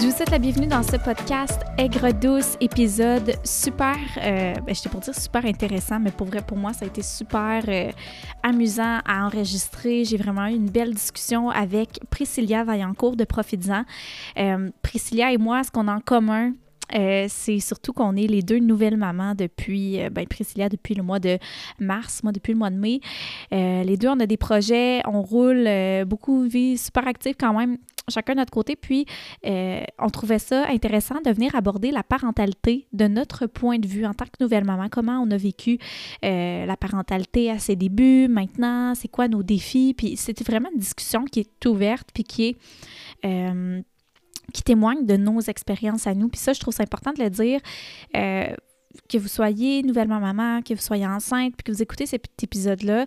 Je vous souhaite la bienvenue dans ce podcast Aigre Douce, épisode super, euh, ben, j'étais pour dire super intéressant, mais pour vrai, pour moi, ça a été super euh, amusant à enregistrer. J'ai vraiment eu une belle discussion avec Priscilla Vaillancourt de Profitzan. Euh, Priscilla et moi, ce qu'on a en commun, euh, c'est surtout qu'on est les deux nouvelles mamans depuis, euh, ben, Priscilla depuis le mois de mars, moi depuis le mois de mai. Euh, les deux, on a des projets, on roule beaucoup, vie super active quand même, chacun de notre côté. Puis, on trouvait ça intéressant de venir aborder la parentalité de notre point de vue en tant que nouvelle maman. Comment on a vécu la parentalité à ses débuts, maintenant, c'est quoi nos défis? Puis, c'était vraiment une discussion qui est ouverte, puis qui est. qui témoigne de nos expériences à nous. Puis ça, je trouve ça important de le dire. euh, que vous soyez nouvellement maman, que vous soyez enceinte, puis que vous écoutez cet épisode-là,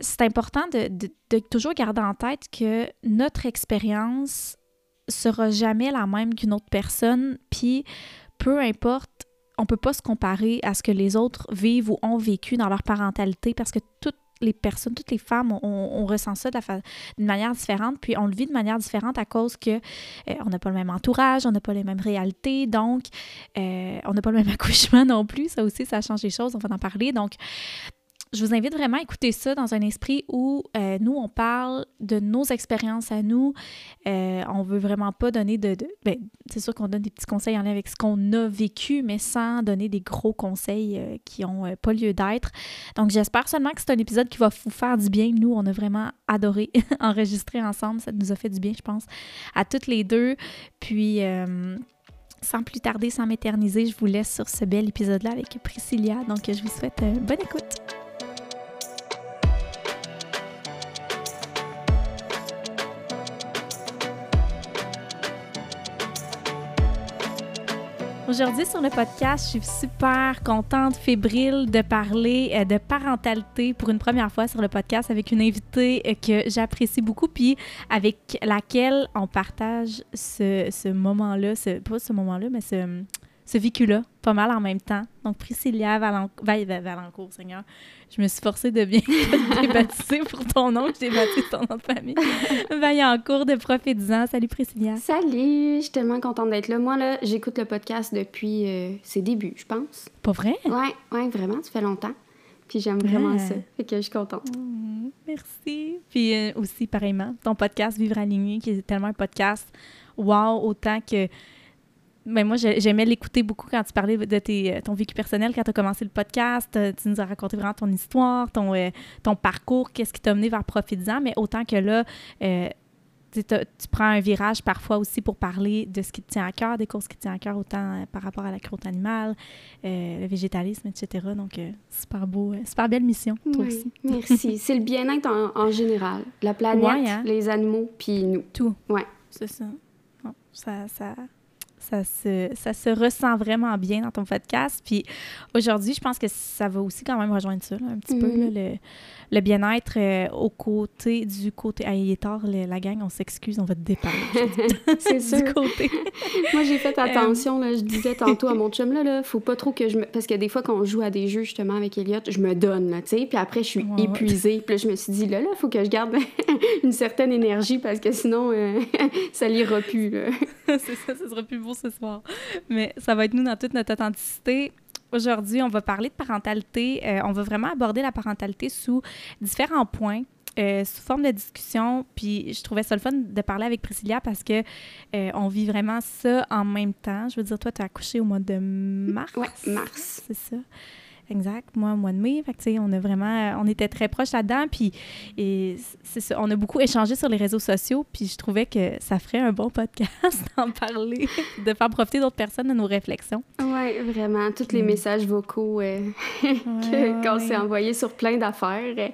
c'est important de, de- de toujours garder en tête que notre expérience sera jamais la même qu'une autre personne, puis peu importe, on peut pas se comparer à ce que les autres vivent ou ont vécu dans leur parentalité parce que toutes les personnes, toutes les femmes, on, ressent ça d'une manière différente, puis on le vit de manière différente à cause que euh, on n'a pas le même entourage, on n'a pas les mêmes réalités, donc euh, on n'a pas le même accouchement non plus. Ça aussi, ça change les choses, on va en parler. Donc, je vous invite vraiment à écouter ça dans un esprit où euh, nous, on parle de nos expériences à nous. Euh, on veut vraiment pas donner de... ben, c'est sûr qu'on donne des petits conseils en lien avec ce qu'on a vécu, mais sans donner des gros conseils euh, qui ont euh, pas lieu d'être. Donc, j'espère seulement que c'est un épisode qui va vous faire du bien. Nous, on a vraiment adoré enregistrer ensemble. Ça nous a fait du bien, je pense, à toutes les deux. Puis... sans plus tarder, sans m'éterniser, je vous laisse sur ce bel épisode-là avec Priscilla. Donc, je vous souhaite bonne écoute. Aujourd'hui sur le podcast, je suis super contente, fébrile de parler euh, de parentalité pour une première fois sur le podcast avec une invitée euh, que j'apprécie beaucoup puis avec laquelle on partage ce, ce moment-là, ce, pas ce moment-là, mais ce, ce vécu-là, pas mal en même temps. Donc Priscilla Valan- Va- Va- Valancourt, Seigneur, je me suis forcée de bien te débaptiser pour ton nom, je t'ai baptisé ton nom de famille. Vaillancourt de Prophétisant. Salut Priscilla. Salut, je suis tellement contente d'être là. Moi, là, j'écoute le podcast depuis euh, ses débuts, je pense. Pas vrai? Ouais, ouais, vraiment, ça fait longtemps. Puis j'aime vraiment ça. Fait que je suis contente. Mm, Merci. Puis euh, aussi, pareillement, ton podcast Vivre aligné, qui est tellement un podcast wow, autant que. Ben moi, j'ai- j'aimais l'écouter beaucoup quand tu parlais de tes, euh, ton vécu personnel, quand tu as commencé le podcast. Euh, Tu nous as raconté vraiment ton histoire, ton, euh, ton parcours, qu'est-ce qui t'a mené vers Profitisant. Mais autant que là, euh, tu prends un virage parfois aussi pour parler de ce qui te tient à cœur, des causes qui te tiennent à cœur, autant par rapport à la croûte animale, euh, le végétalisme, etc. Donc, euh, super beau, euh, super belle mission, toi aussi. Merci. C'est le bien-être en, en général. La planète, Ouais, hein? les animaux, puis nous. Tout. Ouais. C'est ça. Bon, ça, ça, ça, se, ça se ressent vraiment bien dans ton podcast. Puis aujourd'hui, je pense que ça va aussi quand même rejoindre ça, là, un petit peu, là, le, le bien-être euh, au côté du côté. Ah, il est tard, le- la gang, on s'excuse, on va te déparler. C'est du sûr. côté. Moi, j'ai fait attention, là, je disais tantôt à mon chum, là, là, faut pas trop que je me... Parce que des fois, quand on joue à des jeux, justement, avec Elliot, je me donne, là, tu sais, puis après, je suis Ouais, ouais. épuisée. Puis là, je me suis dit, là, là, faut que je garde une certaine énergie, parce que sinon, euh, ça l'ira plus, là. c'est ça, ce sera plus beau ce soir. Mais ça va être nous dans toute notre authenticité. Aujourd'hui, on va parler de parentalité. Euh, on va vraiment aborder la parentalité sous différents points. euh, sous forme de discussion, puis je trouvais ça le fun de parler avec Priscilla parce que euh, on vit vraiment ça en même temps. Je veux dire, toi, tu as accouché au mois de mars? Ouais, mars. C'est ça. Exact. Moi, au mois de mai. Fait que, on a vraiment, on était très proches là-dedans. Puis, et c'est ça, on a beaucoup échangé sur les réseaux sociaux. Puis, je trouvais que ça ferait un bon podcast d'en parler, de faire profiter d'autres personnes de nos réflexions. Ouais, vraiment. Tous les Mm. messages vocaux euh, qu'on s'est envoyés sur plein d'affaires. euh,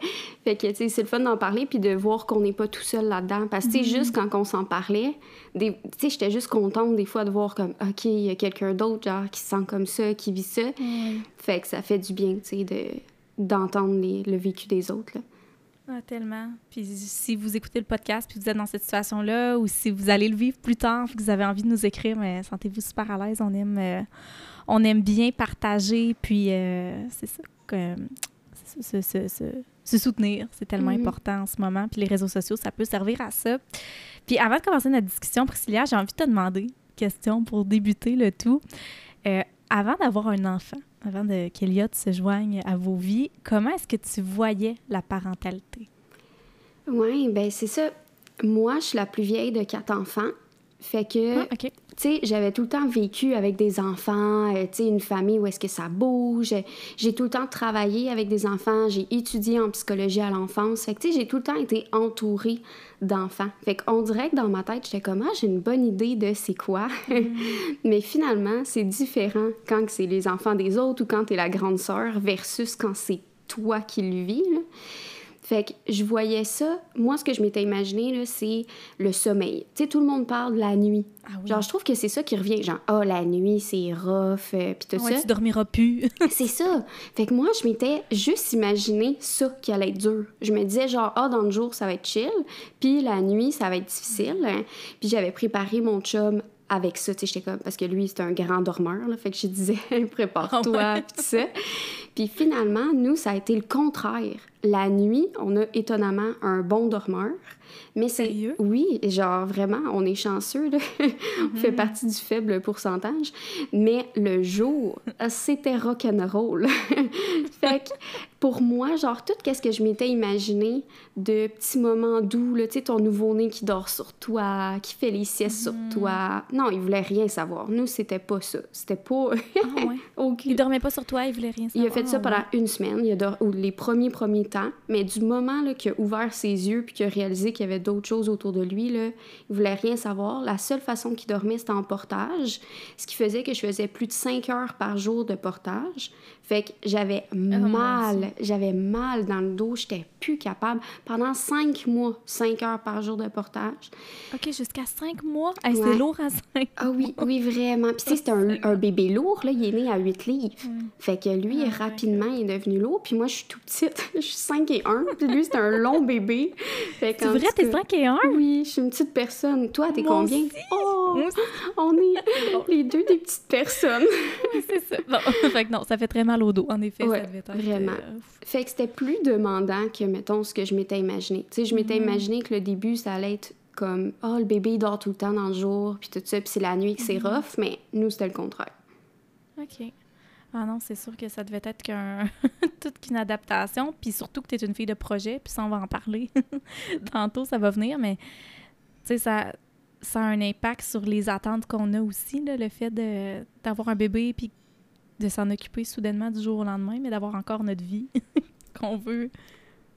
Fait que, tu sais, c'est le fun d'en parler puis de voir qu'on n'est pas tout seul là-dedans. Parce que, tu sais, juste quand on s'en parlait, tu sais, j'étais juste contente des fois de voir comme, OK, il y a quelqu'un d'autre, genre, qui se sent comme ça, qui vit ça. Fait que ça fait du bien, tu sais, de d'entendre le vécu des autres, là. Ah, tellement. Puis si vous écoutez le podcast puis vous êtes dans cette situation-là ou si vous allez le vivre plus tard puis que vous avez envie de nous écrire, mais sentez-vous super à l'aise. On aime, euh, on aime bien partager puis euh, c'est ça. que- se, se- se- se soutenir, c'est tellement Mhm. important en ce moment. Puis les réseaux sociaux, ça peut servir à ça. Puis avant de commencer notre discussion, Priscilla, j'ai envie de te demander, question pour débuter le tout. Euh, avant d'avoir un enfant, avant qu'Eliott se joigne à vos vies, comment est-ce que tu voyais la parentalité? Oui, ben c'est ça. Moi, je suis la plus vieille de quatre enfants. Fait que, ah, tu sais, j'avais tout le temps vécu avec des enfants, euh, tu sais, une famille où est-ce que ça bouge. J'ai tout le temps travaillé avec des enfants, j'ai étudié en psychologie à l'enfance. Fait que, tu sais, j'ai tout le temps été entourée d'enfants. Fait qu'on dirait que dans ma tête, j'étais comme, ah, j'ai une bonne idée de c'est quoi. Mm. Mais finalement, c'est différent quand c'est les enfants des autres ou quand t'es la grande sœur versus quand c'est toi qui le vis. Là. Fait que je voyais ça. Moi, ce que je m'étais imaginé, c'est le sommeil. Tu sais, tout le monde parle de la nuit. Ah genre, je trouve que c'est ça qui revient. Genre, ah, oh, la nuit, c'est rough, euh, puis tout ça. tu dormiras plus. c'est ça. Fait que moi, je m'étais juste imaginé ça qui allait être dur. Je me disais, genre, ah, dans le jour, ça va être chill, puis la nuit, ça va être difficile. Hein. Puis j'avais préparé mon chum avec ça, tu sais, j'étais comme, parce que lui, c'est un grand dormeur, là, fait que je disais, prépare-toi, ah puis tout ça. Puis finalement, nous, ça a été le contraire. La nuit, on a étonnamment un bon dormeur. Mais c'est. Oui, genre vraiment, on est chanceux, là. on fait mhm. partie du faible pourcentage. Mais le jour, c'était rock'n'roll. fait que pour moi, genre, tout ce que je m'étais imaginé de petits moments doux, tu sais, ton nouveau-né qui dort sur toi, qui fait les siestes sur mhm. toi. Non, il voulait rien savoir. Nous, c'était pas ça. C'était pas. ah ouais? Il dormait pas sur toi, il voulait rien savoir. Il a fait ça pendant une semaine, il a ou les premiers premiers temps. Mais du moment qu'il a ouvert ses yeux puis qu'il a réalisé qu'il y avait d'autres choses autour de lui, là, il voulait rien savoir. La seule façon qu'il dormait, c'était en portage, ce qui faisait que je faisais plus de 5 heures par jour de portage. Fait que j'avais oh, mal, j'avais mal dans le dos, j'étais plus capable. Pendant 5 mois, 5 heures par jour de portage. OK, jusqu'à 5 mois? C'est lourd à 5 Ah oui, oui, vraiment. Puis tu sais, c'était un, bébé lourd, là, il est né à 8 livres. Fait que lui, ah, rapidement, il est devenu lourd. Puis moi, je suis tout petite, je suis 5 et 1. Puis lui, c'est un long bébé. C'est vrai, t'es 5 et 1? Oui, je suis une petite personne. Toi, t'es combien? Oh, on est les deux des petites personnes. c'est ça. Bon, fait que non, ça fait très mal au dos, en effet. ça devait être vraiment. Euh, fait que c'était plus demandant que, mettons, ce que je m'étais imaginé. Tu sais, je m'étais mm-hmm. imaginé que le début, ça allait être comme, oh, le bébé il dort tout le temps dans le jour, puis tout ça, puis c'est la nuit que c'est mm-hmm. rough, mais nous, c'était le contraire. OK. Ah non, c'est sûr que ça devait être qu'un toute qu'une adaptation, puis surtout que tu es une fille de projet, puis ça, on va en parler. Tantôt, ça va venir, mais tu sais, ça, ça a un impact sur les attentes qu'on a aussi, là, le fait d'avoir un bébé, puis de s'en occuper soudainement du jour au lendemain, mais d'avoir encore notre vie qu'on veut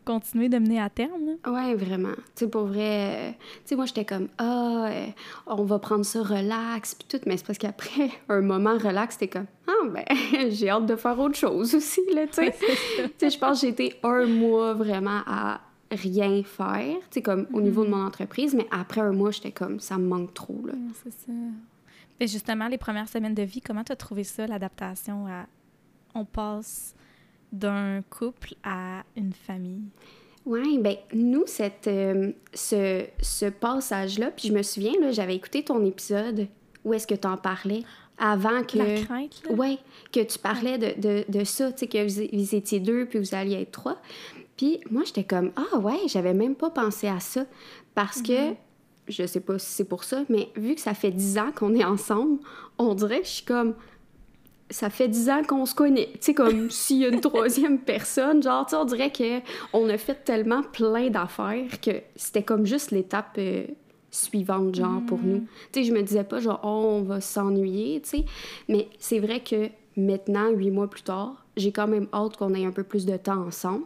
continuer de mener à terme. Oui, vraiment. Tu sais, pour vrai, tu sais, moi, j'étais comme, ah, euh, on va prendre ça relax, puis tout, mais c'est parce qu'après un moment relax, c'était comme, ah, ben, j'ai hâte de faire autre chose aussi, là, tu sais. tu sais, je pense que j'ai été un mois vraiment à rien faire, tu sais, comme au niveau de mm-hmm. mon entreprise, mais après un mois, j'étais comme, ça me manque trop, là. C'est ça. Et justement, les premières semaines de vie, comment tu as trouvé ça, l'adaptation à. On passe d'un couple à une famille? Oui, ben nous, cette, euh, ce, ce passage-là, puis je me souviens, là, j'avais écouté ton épisode où est-ce que tu en parlais avant que... La crainte, là? Oui, que tu parlais de, de, de ça, tu sais, que vous, étiez deux, puis vous alliez être trois. Puis moi, j'étais comme, ah ouais, j'avais même pas pensé à ça, parce que, mm-hmm. je sais pas si c'est pour ça, mais vu que ça fait dix ans qu'on est ensemble, on dirait que je suis comme, ça fait dix ans qu'on se connaît. Tu sais, comme s'il y a une troisième personne, genre, tu on dirait qu'on a fait tellement plein d'affaires que c'était comme juste l'étape euh, suivante, genre, pour nous. Mm. Tu sais, je me disais pas, genre, oh, on va s'ennuyer, tu sais. Mais c'est vrai que maintenant, huit mois plus tard, j'ai quand même hâte qu'on ait un peu plus de temps ensemble.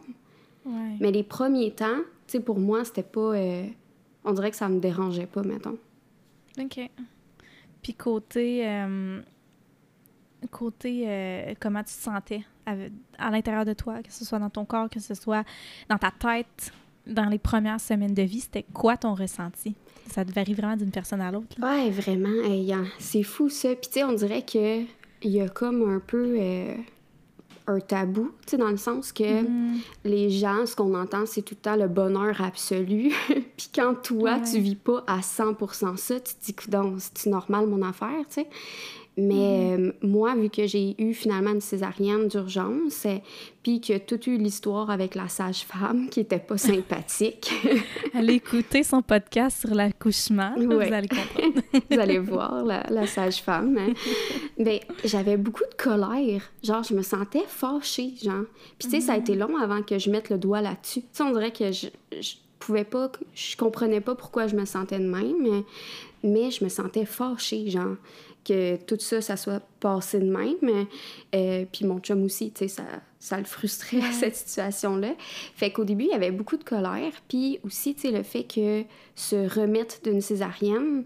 Mais les premiers temps, tu sais, pour moi, c'était pas... Euh, on dirait que ça me dérangeait pas, mettons. OK. Puis côté... Euh, côté euh, comment tu te sentais à, l'intérieur de toi, que ce soit dans ton corps, que ce soit dans ta tête, dans les premières semaines de vie, c'était quoi ton ressenti? Ça varie vraiment d'une personne à l'autre. Ouais, vraiment. c'est fou ça. Puis tu sais, on dirait que il y a comme un peu euh, un tabou, tu sais, dans le sens que mm-hmm. les gens, ce qu'on entend, c'est tout le temps le bonheur absolu. Puis quand toi, tu vis pas à 100% ça, tu te dis, c'est normal mon affaire, tu sais? Mais euh, moi, vu que j'ai eu finalement une césarienne d'urgence, euh, puis que toute eu l'histoire avec la sage-femme qui était pas sympathique. allez écouter son podcast sur l'accouchement, vous allez comprendre. vous allez voir la, sage-femme. Hein. Ben, j'avais beaucoup de colère. Genre, je me sentais fâchée, genre. Puis tu sais, ça a été mm. long avant que je mette le doigt là-dessus. Tu sais, on dirait que je, je pouvais pas, je comprenais pas pourquoi je me sentais de même, mais, mais je me sentais fâchée, genre que tout ça, ça soit passé de même. Euh, puis mon chum aussi, tu sais, ça, ça le frustrait, cette situation-là. Fait qu'au début, il y avait beaucoup de colère. Puis aussi, tu sais, le fait que se remettre d'une césarienne,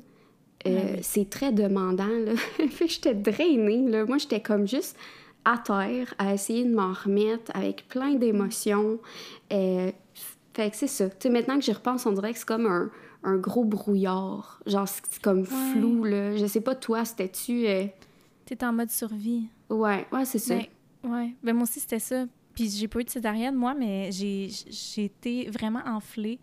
euh, c'est très demandant, là. fait que j'étais drainée, là. Moi, j'étais comme juste à terre, à essayer de m'en remettre avec plein d'émotions. Euh, fait que c'est ça. Tu sais, maintenant que j'y repense, on dirait que c'est comme un un gros brouillard. Genre, c'est comme flou, là. Je sais pas, toi, c'était-tu... Euh... T'étais en mode survie. Ouais, ouais, c'est ça. Ouais. Ben, moi aussi, c'était ça. Puis j'ai pas eu de césarienne, moi, mais j'ai été vraiment enflée.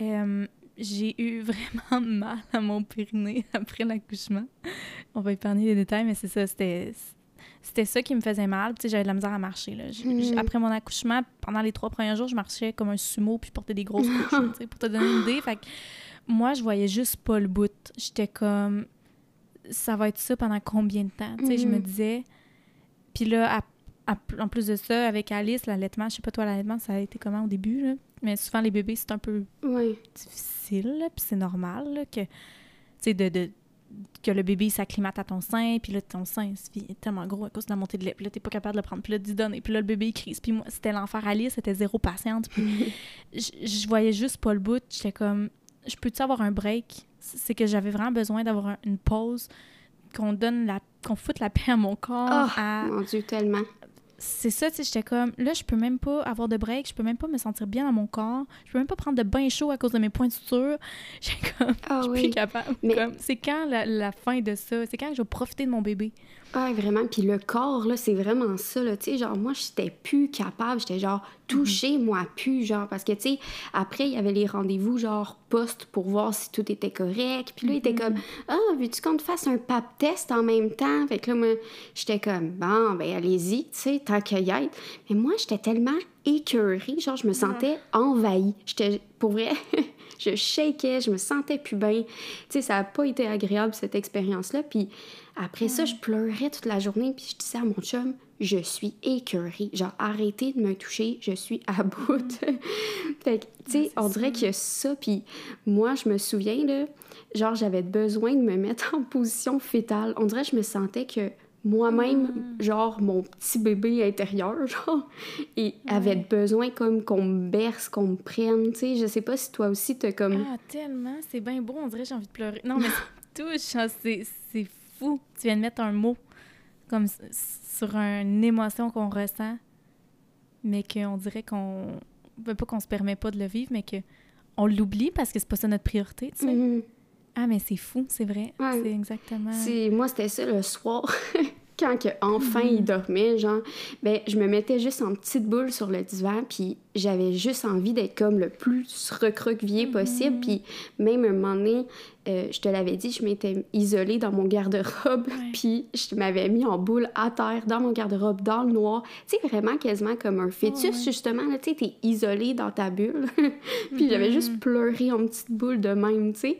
Euh, j'ai eu vraiment mal à mon périnée après l'accouchement. On va épargner les détails, mais c'est ça, c'était c'était ça qui me faisait mal. J'avais de la misère à marcher. Là. Mm. Après mon accouchement, pendant les trois premiers jours, je marchais comme un sumo puis je portais des grosses couches, pour te donner une idée. Fait que moi, je voyais juste pas le bout. J'étais comme, ça va être ça pendant combien de temps? Tu sais, Je me mm-hmm. disais. Puis là, en plus de ça, avec Alice, l'allaitement, je sais pas toi, l'allaitement, ça a été comment au début? Là? Mais souvent, les bébés, c'est un peu difficile, puis c'est normal que, tu sais, de, de, que le bébé s'acclimate à ton sein, puis là, ton sein est tellement gros à cause de la montée de lait, puis là, t'es pas capable de le prendre, puis là, d'y donner, puis là, le bébé, il crise. Puis moi, c'était l'enfer Alice, c'était zéro patiente, puis je voyais juste pas le bout. J'étais comme, je peux-tu avoir un break? C'est que j'avais vraiment besoin d'avoir une pause, qu'on donne la... qu'on foute la paix à mon corps. Oh, mon Dieu, tellement c'est ça, tu sais, j'étais comme, là, je peux même pas avoir de break, je peux même pas me sentir bien dans mon corps, je peux même pas prendre de bain chaud à cause de mes points de suture. J'ai comme, ah je suis plus capable. c'est quand la, la, fin de ça? C'est quand je vais profiter de mon bébé? Ah, vraiment. Puis le corps, là, c'est vraiment ça, là. Tu sais, genre, moi, j'étais plus capable. J'étais genre, touché, mhm. moi, plus, genre. Parce que, tu sais, après, il y avait les rendez-vous, genre, post pour voir si tout était correct. Puis là, il était mhm. comme, ah, veux-tu qu'on te fasse un pap test en même temps? Fait que là, moi, j'étais comme, bon, ben, allez-y, tu sais, tant y. Mais moi, j'étais tellement écœurée. Genre, je me sentais envahie. J'étais, pour vrai, je shakais, je me sentais plus bien. Tu sais, ça n'a pas été agréable, cette expérience-là. Puis après ça, je pleurais toute la journée, puis je disais à mon chum, je suis écœurée. Genre, arrêtez de me toucher, je suis à bout. fait que, tu sais, on dirait qu'il y a ça. Puis moi, je me souviens, là, genre, j'avais besoin de me mettre en position fétale. On dirait que je me sentais que moi-même, mm. genre, mon petit bébé intérieur, genre, et avait besoin comme qu'on me berce, qu'on me prenne, tu sais. Je sais pas si toi aussi, t'as comme... Ah, tellement, c'est bien beau, on dirait j'ai envie de pleurer. Non, mais touche, c'est fou. Tu viens de mettre un mot comme sur une émotion qu'on ressent, mais qu'on dirait qu'on. Pas qu'on se permet pas de le vivre, mais qu'on l'oublie parce que c'est pas ça notre priorité, tu sais. Mm-hmm. Ah, mais c'est fou, c'est vrai. C'est exactement. Moi, c'était ça le soir. quand que enfin il mm-hmm. dormait, genre, ben, je me mettais juste en petite boule sur le divan, puis j'avais juste envie d'être comme le plus recroquevillé mm-hmm. possible. Puis même un moment donné, euh, je te l'avais dit, je m'étais isolée dans mon garde-robe, puis je m'avais mis en boule à terre, dans mon garde-robe, dans le noir. Tu sais, vraiment quasiment comme un fœtus, justement. Tu sais, t'es isolée dans ta bulle. puis j'avais juste pleuré en petite boule de même, tu sais.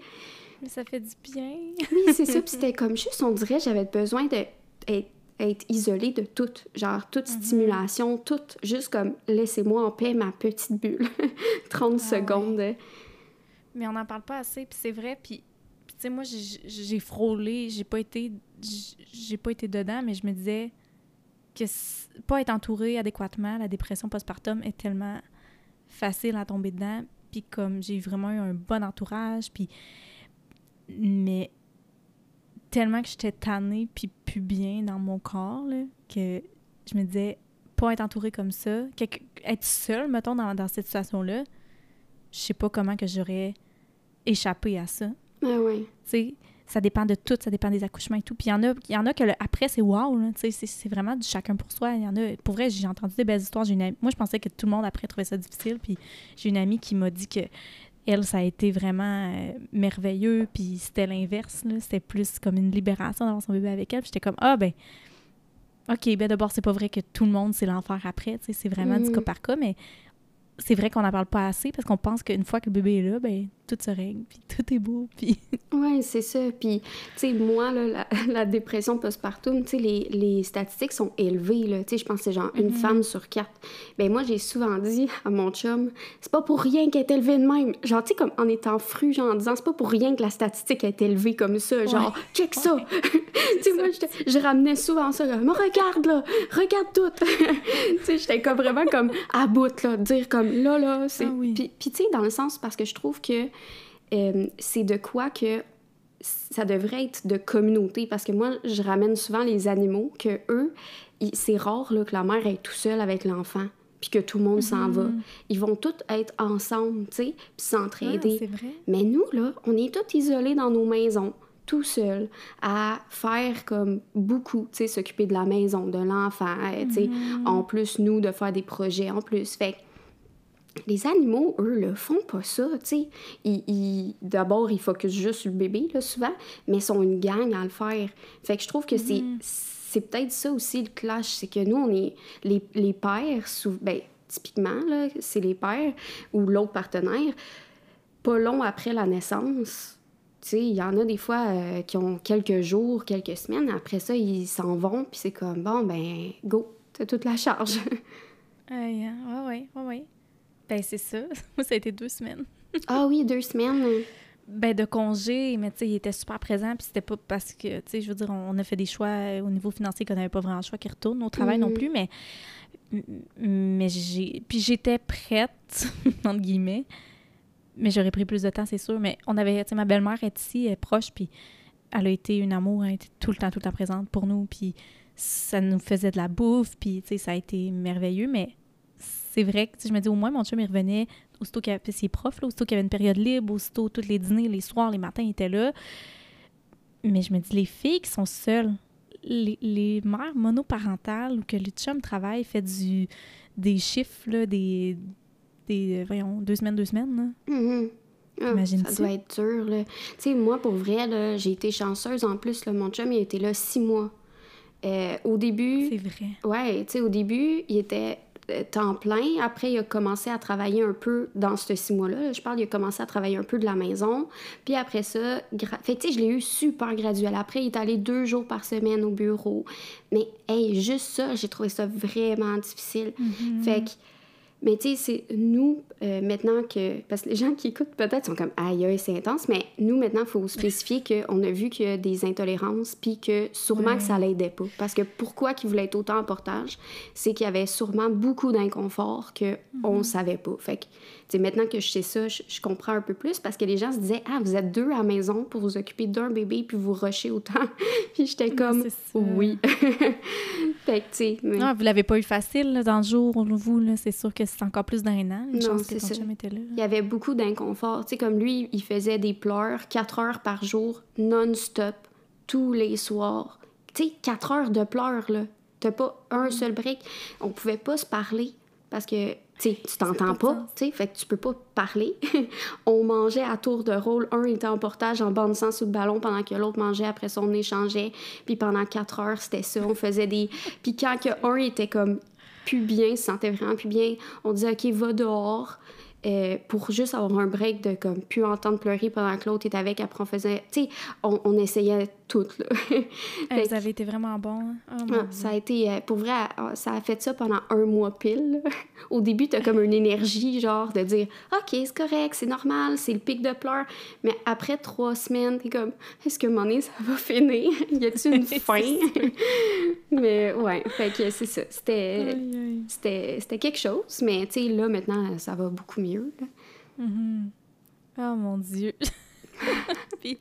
Mais ça fait du bien. oui, c'est ça. Puis c'était comme juste, on dirait, j'avais besoin de être, isolée de tout, genre toute mhm. stimulation, tout, juste comme laissez-moi en paix ma petite bulle, 30 ah secondes. Mais on n'en parle pas assez, puis c'est vrai, puis tu sais, moi, j'ai frôlé, j'ai pas été j'ai pas été dedans, mais je me disais que pas être entourée adéquatement, la dépression postpartum est tellement facile à tomber dedans, puis comme j'ai vraiment eu un bon entourage, puis mais tellement que j'étais tannée puis plus bien dans mon corps là, que je me disais pas être entourée comme ça, être seule mettons dans, dans cette situation là, je sais pas comment que j'aurais échappé à ça. Ah oui. Tu sais, ça dépend de tout, ça dépend des accouchements et tout. Puis il y en a, y en a que après c'est wow, tu sais, c'est vraiment du chacun pour soi. Il y en a, pour vrai, j'ai entendu des belles histoires. Une moi, je pensais que tout le monde après trouvait ça difficile. Puis j'ai une amie qui m'a dit que elle, ça a été vraiment euh, merveilleux, puis c'était l'inverse, c'était plus comme une libération d'avoir son bébé avec elle. J'étais comme, ah ben, OK, ben d'abord, c'est pas vrai que tout le monde, c'est l'enfer après, c'est vraiment du cas mm. par cas, mais c'est vrai qu'on n'en parle pas assez parce qu'on pense qu'une fois que le bébé est là, ben tout se règle, puis tout est beau, puis... Oui, c'est ça. Puis, tu sais, moi, là, la, dépression postpartum, tu sais, les, les, statistiques sont élevées, là. Tu sais, je pense que c'est genre une mm-hmm. femme sur quatre. Ben moi, j'ai souvent dit à mon chum, c'est pas pour rien qu'elle est élevée de même. Genre, tu sais, comme en étant fru, genre en disant, c'est pas pour rien que la statistique est élevée comme ça. Genre, check ça! tu sais, moi, je ramenais souvent ça, comme, regarde, là, regarde tout! tu sais, j'étais comme vraiment comme à bout, là, dire comme, là, là, c'est... Ah puis, tu sais, dans le sens, parce que je trouve que euh, c'est de quoi que ça devrait être de communauté parce que moi je ramène souvent les animaux que eux c'est rare là, que la mère est tout seule avec l'enfant puis que tout le monde s'en va. Mhm. Ils vont tous être ensemble, tu sais, puis s'entraider. Ah, Mais nous là, on est tous isolés dans nos maisons tout seuls à faire comme beaucoup, tu sais, s'occuper de la maison, de l'enfant, tu sais, mhm. en plus nous de faire des projets en plus. Fait les animaux, eux, le font pas ça, tu sais. Ils, D'abord, ils focusent juste sur le bébé, là, souvent, mais ils sont une gang à le faire. Fait que je trouve que c'est mhm. c'est peut-être ça aussi le clash, c'est que nous, on est les, les pères, sous, ben, typiquement, là, c'est les pères ou l'autre partenaire, pas long après la naissance. Tu sais, il y en a des fois euh, qui ont quelques jours, quelques semaines. Après ça, ils s'en vont, puis c'est comme, bon, ben, go, t'as toute la charge. Oui, oui, oui, oui. Ben, c'est ça. Moi, ça a été deux semaines. ah oui, deux semaines. Ben, de congé, mais tu sais, il était super présent, puis c'était pas parce que, tu sais, je veux dire, on a fait des choix euh, au niveau financier qu'on n'avait pas vraiment le choix qu'il retourne au travail non mhm. plus, mais, mais j'ai. Puis j'étais prête, entre guillemets, mais j'aurais pris plus de temps, c'est sûr. Mais on avait, tu sais, ma belle-mère est ici, elle est proche, puis elle a été une amour, elle a été tout le temps, tout le temps présente pour nous, puis ça nous faisait de la bouffe, puis, tu sais, ça a été merveilleux, mais c'est vrai que je me dis au moins mon chum il revenait aussitôt qu'il avait ses profs, là, aussitôt qu'il y avait une période libre, aussitôt tous les dîners, les soirs, les matins, il était là. Mais je me dis, les filles qui sont seules, les, mères monoparentales ou que le chum travaille, fait du, des chiffres, là, des, des, voyons, deux semaines, deux semaines. Là. Mm-hmm. Ah, ça doit être dur. Tu sais, moi, pour vrai, j'ai été chanceuse. En plus, là, mon chum, il était là six mois. Euh, au début... C'est vrai. Ouais, tu sais, au début, il était euh, temps plein. Après, il a commencé à travailler un peu dans ce six mois-là. Je parle, il a commencé à travailler un peu de la maison. Puis après ça, fait tu sais, je l'ai eu super graduel. Après, il est allé deux jours par semaine au bureau. Mais, hey, juste ça, j'ai trouvé ça vraiment difficile. Mm-hmm. Fait que mais tu sais, c'est nous, euh, maintenant que. Parce que les gens qui écoutent peut-être sont comme aïe, aïe, c'est intense, mais nous, maintenant, il faut spécifier qu'on a vu qu'il y a des intolérances, puis que sûrement que ça l'aidait pas. Parce que pourquoi qu'il voulait être autant en portage, c'est qu'il y avait sûrement beaucoup d'inconfort qu'on ne mhm. savait pas. Fait que maintenant que je sais ça, je, comprends un peu plus parce que les gens se disaient Ah, vous êtes deux à la maison pour vous occuper d'un bébé puis vous rushez autant. puis j'étais comme Oui. fait que, tu sais. Mais... Ah, vous l'avez pas eu facile dans le jour, vous, c'est sûr que c'est encore plus d'un an. Une non, chance que ton était là. Il y avait beaucoup d'inconfort. Tu sais, comme lui, il faisait des pleurs quatre heures par jour, non-stop, tous les soirs. Tu sais, quatre heures de pleurs, là. T'as pas un mm. seul break. On pouvait pas se parler parce que tu t'entends pas, tu fait que tu peux pas parler. on mangeait à tour de rôle. Un était en portage en bandissant sous le ballon pendant que l'autre mangeait. Après ça, on échangeait. Puis pendant quatre heures, c'était ça. On faisait des... Puis quand que un était comme plus bien, se sentait vraiment plus bien, on disait « OK, va dehors. Euh, pour juste avoir un break de comme plus entendre pleurer pendant que l'autre est avec. Après, on faisait, tu sais, on, on, essayait tout. Là. Vous avez été vraiment bon. Hein? Oh, ah, ça a été, euh, pour vrai, ah, ça a fait ça pendant un mois pile. Au début, tu as comme une énergie, genre, de dire, OK, c'est correct, c'est normal, c'est le pic de pleurs. Mais après trois semaines, t'es comme, est-ce que mon ça va finir? y a-t-il une fin? mais ouais, fait que c'est ça. C'était, c'était, quelque chose, mais tu sais, là, maintenant, ça va beaucoup mieux mieux. Mm-hmm. Oh mon Dieu! puis,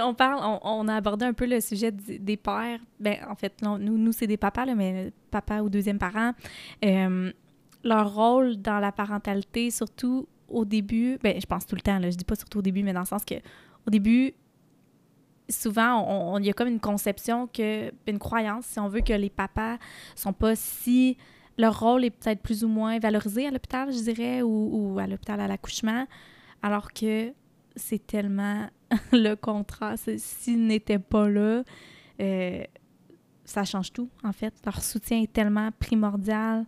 on parle, on, a abordé un peu le sujet des pères. Ben, en fait, nous, nous c'est des papas, là, mais papa ou deuxième parent. Euh, leur rôle dans la parentalité, surtout au début, ben, je pense tout le temps, là, je dis pas surtout au début, mais dans le sens que au début, souvent, il y a comme une conception, une croyance, si on veut, que les papas sont pas si leur rôle est peut-être plus ou moins valorisé à l'hôpital, je dirais, ou, à l'hôpital à l'accouchement. Alors que c'est tellement le contraste. S'ils n'étaient pas là, euh, ça change tout, en fait. Leur soutien est tellement primordial,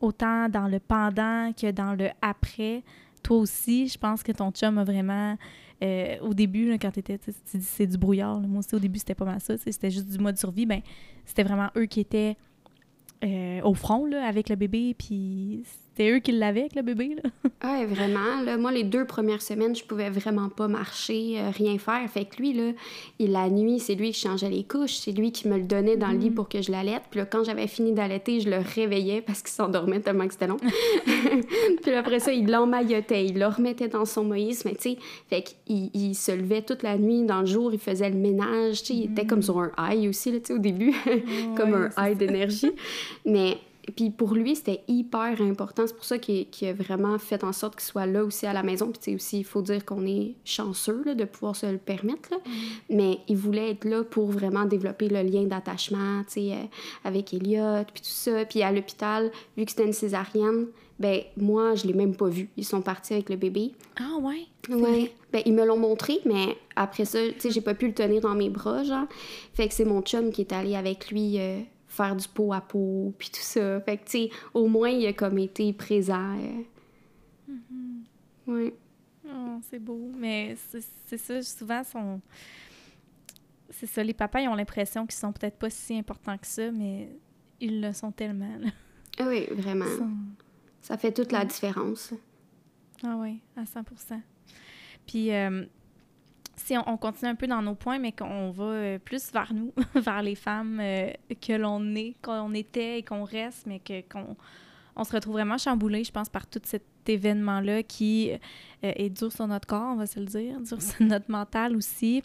autant dans le pendant que dans le après. Toi aussi, je pense que ton chum a vraiment. Euh, au début, quand tu étais, tu c'est du brouillard. Moi aussi, au début, c'était pas mal ça. C'était juste du mode survie. Ben, c'était vraiment eux qui étaient euh, au front avec le bébé. Puis c'était eux qui l'avaient avec le bébé. Là. Ah, vraiment. Là, moi, les deux premières semaines, je pouvais vraiment pas marcher, euh, rien faire. Fait que lui, là, il, la nuit, c'est lui qui changeait les couches, c'est lui qui me le donnait dans le lit mm. pour que je l'allaite. Puis là, quand j'avais fini d'allaiter, je le réveillais parce qu'il s'endormait tellement que c'était long. puis après ça, il l'emmaillotait, il le remettait dans son Moïse. Mais tu sais, fait qu'il il se levait toute la nuit, dans le jour, il faisait le ménage. Tu sais, il était comme mm. sur un high aussi, là, tu sais, au début, comme un high d'énergie. Mais puis pour lui, c'était hyper important. C'est pour ça qu'il a vraiment fait en sorte qu'il soit là aussi à la maison. Puis aussi, il faut dire qu'on est chanceux de pouvoir se le permettre. Là. Mm. Mais il voulait être là pour vraiment développer le lien d'attachement euh, avec Elliot, puis tout ça. Puis à l'hôpital, vu que c'était une césarienne, ben moi, je l'ai même pas vu. Ils sont partis avec le bébé. Ah ouais? Ouais. Ben, ils me l'ont montré, mais après ça, tu sais, j'ai pas pu le tenir dans mes bras, genre. Fait que c'est mon chum qui est allé avec lui... Euh, faire du pot à pot, puis tout ça. Fait que, tu sais, au moins, il a comme été présent. Euh. Mm-hmm. Oui. Oh, c'est beau. Mais c'est ça, souvent, sont... c'est ça, les papas, ils ont l'impression qu'ils sont peut-être pas si importants que ça, mais ils le sont tellement. Ah oui, vraiment. Ça fait toute la différence. Ah oui, à 100 Puis, euh, si on, continue un peu dans nos points, mais qu'on va euh, plus vers nous, vers les femmes euh, que l'on est, qu'on était et qu'on reste, mais que, qu'on on se retrouve vraiment chamboulé, je pense, par tout cet événement-là qui euh, est dur sur notre corps, on va se le dire, dur sur notre mental aussi.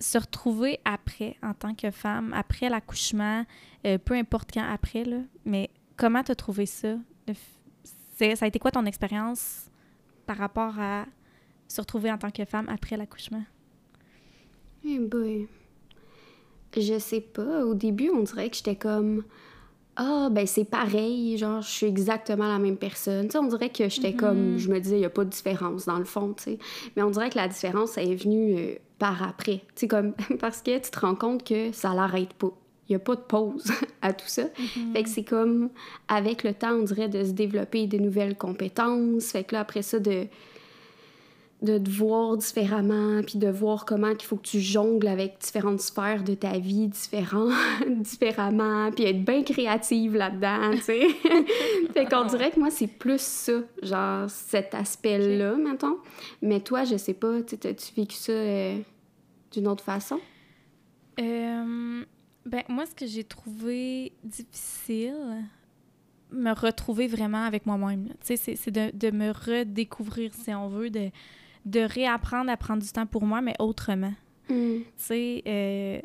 Se retrouver après, en tant que femme, après l'accouchement, peu importe quand après, là, mais comment t'as trouvé ça? ça a été quoi ton expérience par rapport à se retrouver en tant que femme après l'accouchement? Eh boy. Je sais pas. Au début, on dirait que j'étais comme. Ah, ben c'est pareil, genre, je suis exactement la même personne. Tu sais, on dirait que j'étais mm-hmm. comme. Je me disais, il n'y a pas de différence dans le fond, tu sais. Mais on dirait que la différence, elle est venue euh, par après. Tu sais, comme. Parce que tu te rends compte que ça l'arrête pas. Il n'y a pas de pause à tout ça. Mm-hmm. Fait que c'est comme, avec le temps, on dirait de se développer des nouvelles compétences. Fait que là, après ça, de de te voir différemment, puis de voir comment il faut que tu jongles avec différentes sphères de ta vie différents, différemment, puis être bien créative là-dedans, tu sais. fait qu'on dirait que moi, c'est plus ça, genre cet aspect-là, mettons. Mais toi, je sais pas, tu as-tu vécu ça euh, d'une autre façon? Euh, ben, moi, ce que j'ai trouvé difficile, me retrouver vraiment avec moi-même. Tu sais, c'est de, de, me redécouvrir, si on veut, de de réapprendre à prendre du temps pour moi, mais autrement. Mm. Tu sais, euh,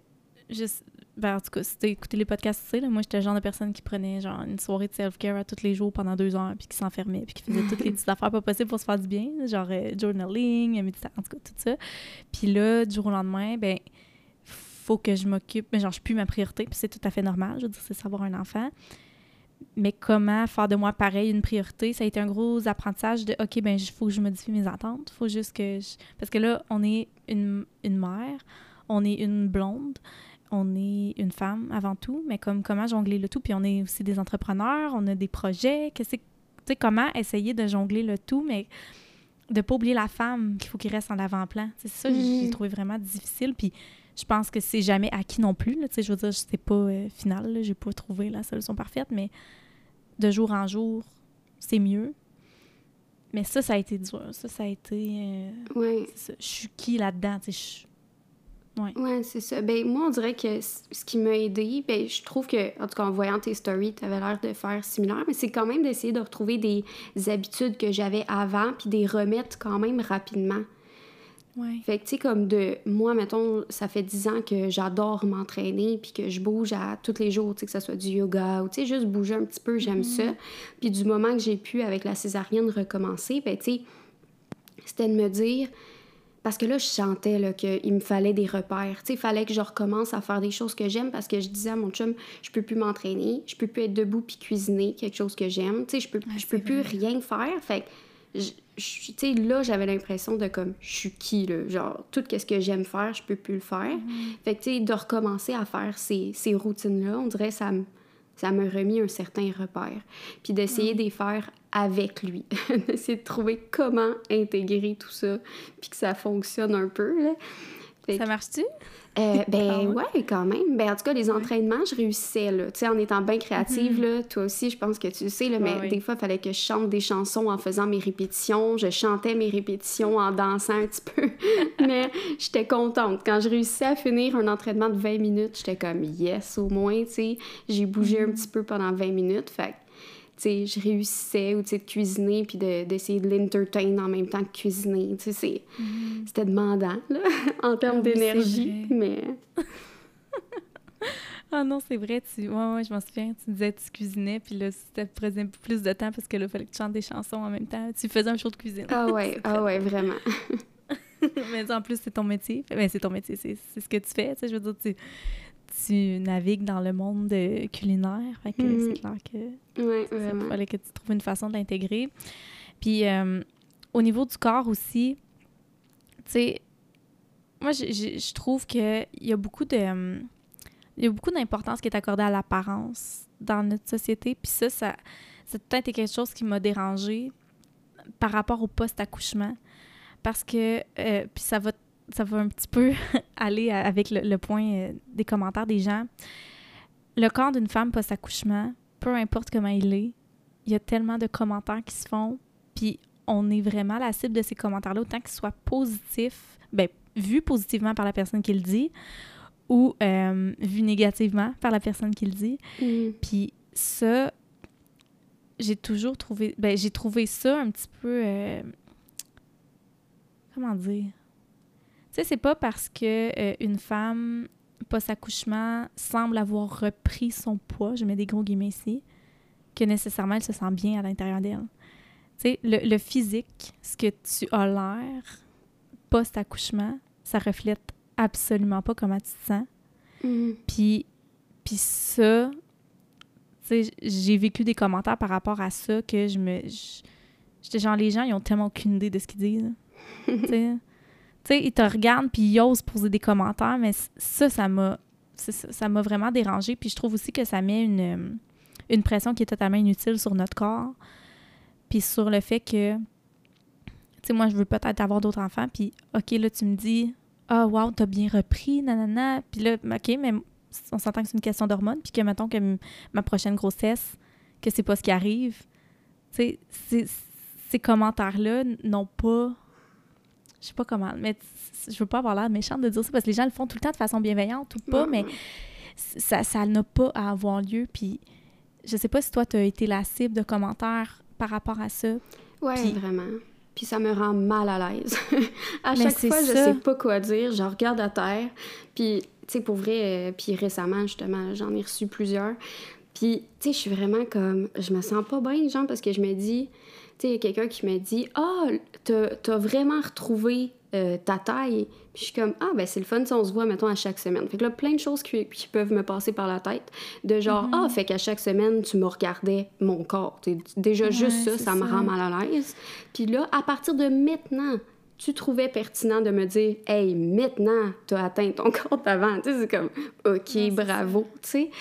ben, en tout cas, si t'as écouté les podcasts, tu sais, moi, j'étais le genre de personne qui prenait genre une soirée de self-care à tous les jours pendant deux heures, puis qui s'enfermait, puis qui faisait toutes les petites affaires pas possibles pour se faire du bien, genre euh, journaling, méditation, en tout cas, tout ça. Puis là, du jour au lendemain, ben faut que je m'occupe, mais genre, je suis plus ma priorité, puis c'est tout à fait normal, je veux dire, c'est savoir un enfant mais comment faire de moi pareil une priorité, ça a été un gros apprentissage de OK, ben il faut que je modifie mes attentes. faut juste que je... Parce que là, on est une, une mère, on est une blonde, on est une femme avant tout, mais comme comment jongler le tout? Puis on est aussi des entrepreneurs, on a des projets. Tu sais, comment essayer de jongler le tout, mais de pas oublier la femme qu'il faut qu'il reste en avant-plan? C'est ça que j'ai mm-hmm. trouvé vraiment difficile. Puis je pense que c'est jamais acquis non plus. Là, je veux dire, c'est pas euh, final. J'ai pas trouvé la solution parfaite, mais de jour en jour, c'est mieux. Mais ça, ça a été dur. Ça, ça a été. Euh, oui. Je suis qui là-dedans? Oui, ouais, c'est ça. Ben, moi, on dirait que ce qui m'a aidé, ben, je trouve que, en tout cas, en voyant tes stories, tu avais l'air de faire similaire, mais c'est quand même d'essayer de retrouver des habitudes que j'avais avant, puis des remettre quand même rapidement. Fait que, tu sais, comme de. Moi, mettons, ça fait dix ans que j'adore m'entraîner, puis que je bouge à tous les jours, tu sais, que ce soit du yoga ou, tu sais, juste bouger un petit peu, j'aime ça. Mm-hmm. Puis du moment que j'ai pu, avec la césarienne, recommencer, ben, tu sais, c'était de me dire. Parce que là, je sentais qu'il me fallait des repères. Tu sais, il fallait que je recommence à faire des choses que j'aime parce que je disais à mon chum, je peux plus m'entraîner, je peux plus être debout puis cuisiner quelque chose que j'aime. Tu sais, je peux, je peux plus rien faire. Fait tu sais, là, j'avais l'impression de comme, je suis qui, là? Genre, tout ce que j'aime faire, je peux plus le faire. Mm-hmm. Fait que, tu sais, de recommencer à faire ces, ces routines-là, on dirait ça me ça m'a remis un certain repère. Puis d'essayer de les faire avec lui. d'essayer de trouver comment intégrer tout ça, puis que ça fonctionne un peu. Là. ça marche-tu? Euh, ben ouais, quand même. Ben, en tout cas, les entraînements, je réussissais, là. Tu sais, en étant bien créative, là, toi aussi, je pense que tu le sais, là, mais des fois, il fallait que je chante des chansons en faisant mes répétitions. Je chantais mes répétitions en dansant un petit peu. mais j'étais contente. Quand je réussissais à finir un entraînement de 20 minutes, j'étais comme « yes », au moins, tu sais. J'ai bougé un mm-hmm. petit peu pendant 20 minutes, fait sais, je réussissais ou de cuisiner puis d'essayer de, l'entertain en même temps que cuisiner. Tu sais, mm-hmm. c'était demandant là, en termes ah d'énergie, mais... ah non, c'est vrai, tu... Ouais, ouais, je m'en souviens, tu disais que tu cuisinais, puis là, ça te prenait plus de temps parce que là, il fallait que tu chantes des chansons en même temps. Tu faisais un show de cuisine. Ah ouais, ah ouais, vraiment. mais en plus, c'est ton métier. C'est ton métier, c'est ce que tu fais, tu sais, je veux dire, tu tu navigues dans le monde culinaire. Fait que c'est mm. clair que ouais, il fallait que tu trouves une façon de l'intégrer. Puis euh, au niveau du corps aussi, tu sais, moi je trouve qu'il y a beaucoup de il y a beaucoup d'importance qui est accordée à l'apparence dans notre société. Puis ça, ça, ça peut-être quelque chose qui m'a dérangée par rapport au post-accouchement. Parce que, euh, puis ça va ça va un petit peu aller avec le, point euh, des commentaires des gens. Le corps d'une femme post-accouchement, peu importe comment il est, il y a tellement de commentaires qui se font, puis on est vraiment la cible de ces commentaires-là, autant qu'ils soient positifs, bien, vus positivement par la personne qui le dit, ou euh, vus négativement par la personne qui le dit. Mm. Puis ça, j'ai toujours trouvé, ben, j'ai trouvé ça un petit peu, euh, comment dire, sais, c'est pas parce que euh, une femme post-accouchement semble avoir repris son poids, je mets des gros guillemets ici, que nécessairement elle se sent bien à l'intérieur d'elle. Tu sais, le, physique, ce que tu as l'air post-accouchement, ça reflète absolument pas comment tu te sens. Mm-hmm. Puis, puis ça, tu sais, j'ai vécu des commentaires par rapport à ça que je me... J'étais genre, les gens, ils ont tellement aucune idée de ce qu'ils disent. tu sais, tu sais, ils te regardent puis ils osent poser des commentaires, mais ça, ça m'a ça m'a vraiment dérangé. Puis je trouve aussi que ça met une, euh, une pression qui est totalement inutile sur notre corps. Puis sur le fait que, tu sais, moi, je veux peut-être avoir d'autres enfants. Puis, OK, là, tu me dis, ah, oh, wow, t'as bien repris, nanana. Puis là, OK, mais on s'entend que c'est une question d'hormones. Puis que, mettons que ma prochaine grossesse, que c'est pas ce qui arrive. Tu sais, ces commentaires-là n'ont pas je sais pas comment, mais je veux pas avoir l'air méchante de dire ça parce que les gens le font tout le temps de façon bienveillante ou pas, mais ça, ça n'a pas à avoir lieu. Puis je sais pas si toi, tu as été la cible de commentaires par rapport à ça. Oui, vraiment. Puis ça me rend mal à l'aise. à chaque fois, je sais pas quoi dire. Je regarde à terre. Puis, tu sais, pour vrai, euh, puis récemment, justement, j'en ai reçu plusieurs. Puis, tu sais, je suis vraiment comme... Je me sens pas bien, genre, parce que je me dis il y a quelqu'un qui m'a dit Ah, t'as vraiment retrouvé euh, ta taille. Puis je suis comme Ah, ben c'est le fun si on se voit, mettons, à chaque semaine. Fait que là, plein de choses qui, peuvent me passer par la tête. De genre mm-hmm. Ah, fait qu'à chaque semaine, tu me regardais mon corps. déjà, juste ça, ça, me rend mal à l'aise. Puis là, à partir de maintenant, tu trouvais pertinent de me dire Hey, maintenant, t'as atteint ton corps avant. Tu sais, c'est comme OK, bravo. Tu sais?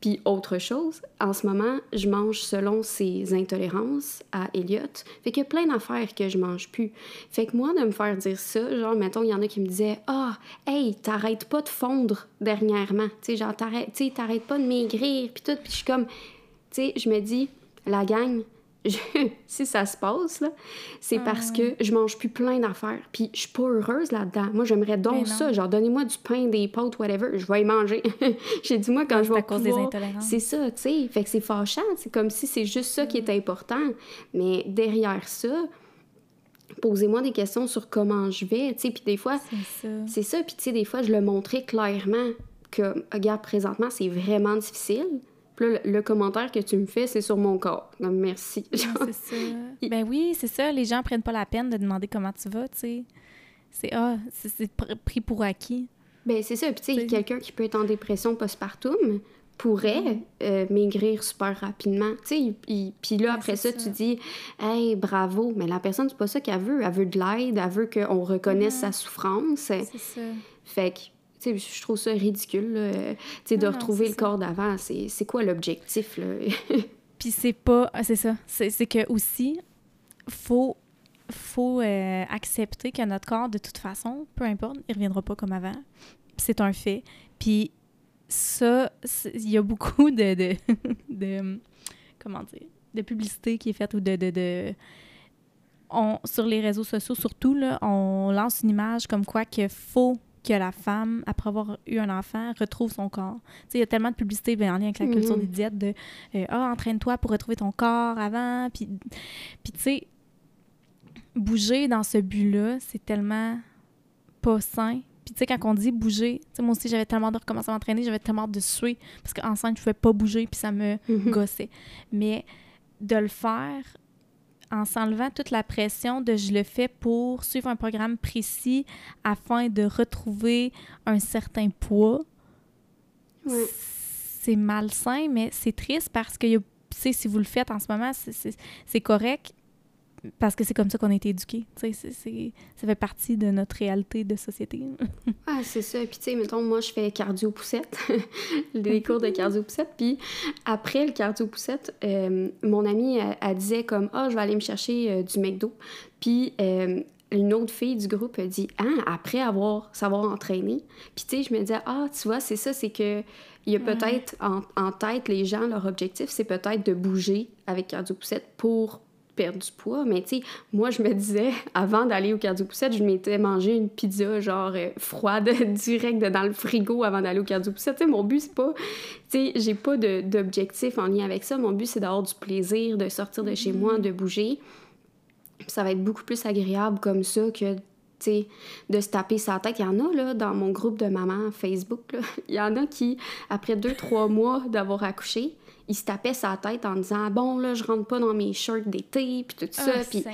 Puis autre chose, en ce moment, je mange selon ses intolérances à Elliot. Fait qu'il y a plein d'affaires que je mange plus. Fait que moi, de me faire dire ça, genre, mettons, il y en a qui me disaient Ah, hey, t'arrêtes pas de fondre dernièrement. Tu sais, genre, t'arrêtes pas de maigrir, puis tout. Puis je suis comme, tu sais, je me dis, la gang, si ça se passe, là, c'est parce que je mange plus plein d'affaires. Puis je suis pas heureuse là-dedans. Moi, j'aimerais donc ça. Genre, donnez-moi du pain, des pâtes, whatever. Je vais y manger. J'ai dit, moi, quand je vais. à cause des intolérances. C'est ça, tu sais. Fait que c'est fâchant. C'est comme si c'est juste ça qui est mm. important. Mais derrière ça, posez-moi des questions sur comment je vais. Tu sais, puis des fois. C'est ça. Ça. Puis, tu sais, des fois, je le montrais clairement que, regarde, présentement, c'est vraiment difficile le, commentaire que tu me fais, c'est sur mon corps. Donc, merci. ça. ben oui, c'est ça. Les gens prennent pas la peine de demander comment tu vas, tu sais. C'est ah, c'est pris pour acquis. Ben c'est ça. Puis tu sais, quelqu'un qui peut être en dépression postpartum, pourrait euh, maigrir super rapidement. Tu sais, puis là, après ça, tu dis, hey, bravo, mais la personne, c'est pas ça qu'elle veut. Elle veut de l'aide, elle veut qu'on reconnaisse sa souffrance. C'est ça. Fait que, je trouve ça ridicule, tu sais, de retrouver le corps d'avant. C'est quoi l'objectif, là? puis c'est pas. Ah, c'est ça. C'est que aussi, faut faut euh, accepter que notre corps, de toute façon, peu importe, il reviendra pas comme avant. C'est un fait. Puis ça, il y a beaucoup de, de, de, comment dire, de publicité qui est faite ou de, de, de on, sur les réseaux sociaux, surtout, là, on lance une image comme quoi qu'il faut que la femme, après avoir eu un enfant, retrouve son corps. Il y a tellement de publicité ben, en lien avec la culture mm-hmm. des diètes de euh, Ah, entraîne-toi pour retrouver ton corps avant. Puis, puis tu sais, bouger dans ce but-là, c'est tellement pas sain. Puis tu sais, quand on dit bouger, moi aussi, j'avais tellement de recommencer à m'entraîner, j'avais tellement de suer, parce qu'enceinte, je pouvais pas bouger, puis ça me mhm. gossait. Mais de le faire en s'enlevant toute la pression de je le fais pour suivre un programme précis afin de retrouver un certain poids, c'est malsain, mais c'est triste parce que, tu sais, si vous le faites en ce moment, c'est correct, parce que c'est comme ça qu'on a été éduqués. Ça fait partie de notre réalité de société. ah, c'est ça. Puis, tu sais, mettons, moi, je fais cardio-poussette, des cours de cardio-poussette. Puis, après le cardio-poussette, euh, mon amie, elle, disait comme, ah, je vais aller me chercher euh, du McDo. Puis, euh, une autre fille du groupe a dit, ah, après avoir savoir entraîner. Puis, tu sais, je me disais, ah, tu vois, c'est ça, c'est que. Il y a peut-être en, en, tête, les gens, leur objectif, c'est peut-être de bouger avec cardio-poussette pour perdre du poids. Mais tu sais, moi, je me disais, avant d'aller au cardio poussette, je m'étais mangé une pizza genre euh, froide, direct dans le frigo avant d'aller au cardio poussette. Tu sais, mon but, c'est pas. Tu sais, j'ai pas d'objectif en lien avec ça. Mon but, c'est d'avoir du plaisir, de sortir de chez moi, de bouger. ça va être beaucoup plus agréable comme ça que sais, de se taper sa tête. Il y en a, là, dans mon groupe de mamans Facebook, il y en a qui, après deux, trois mois d'avoir accouché, il se tapait sa tête en disant bon là je rentre pas dans mes shirts d'été puis tout ça ah, puis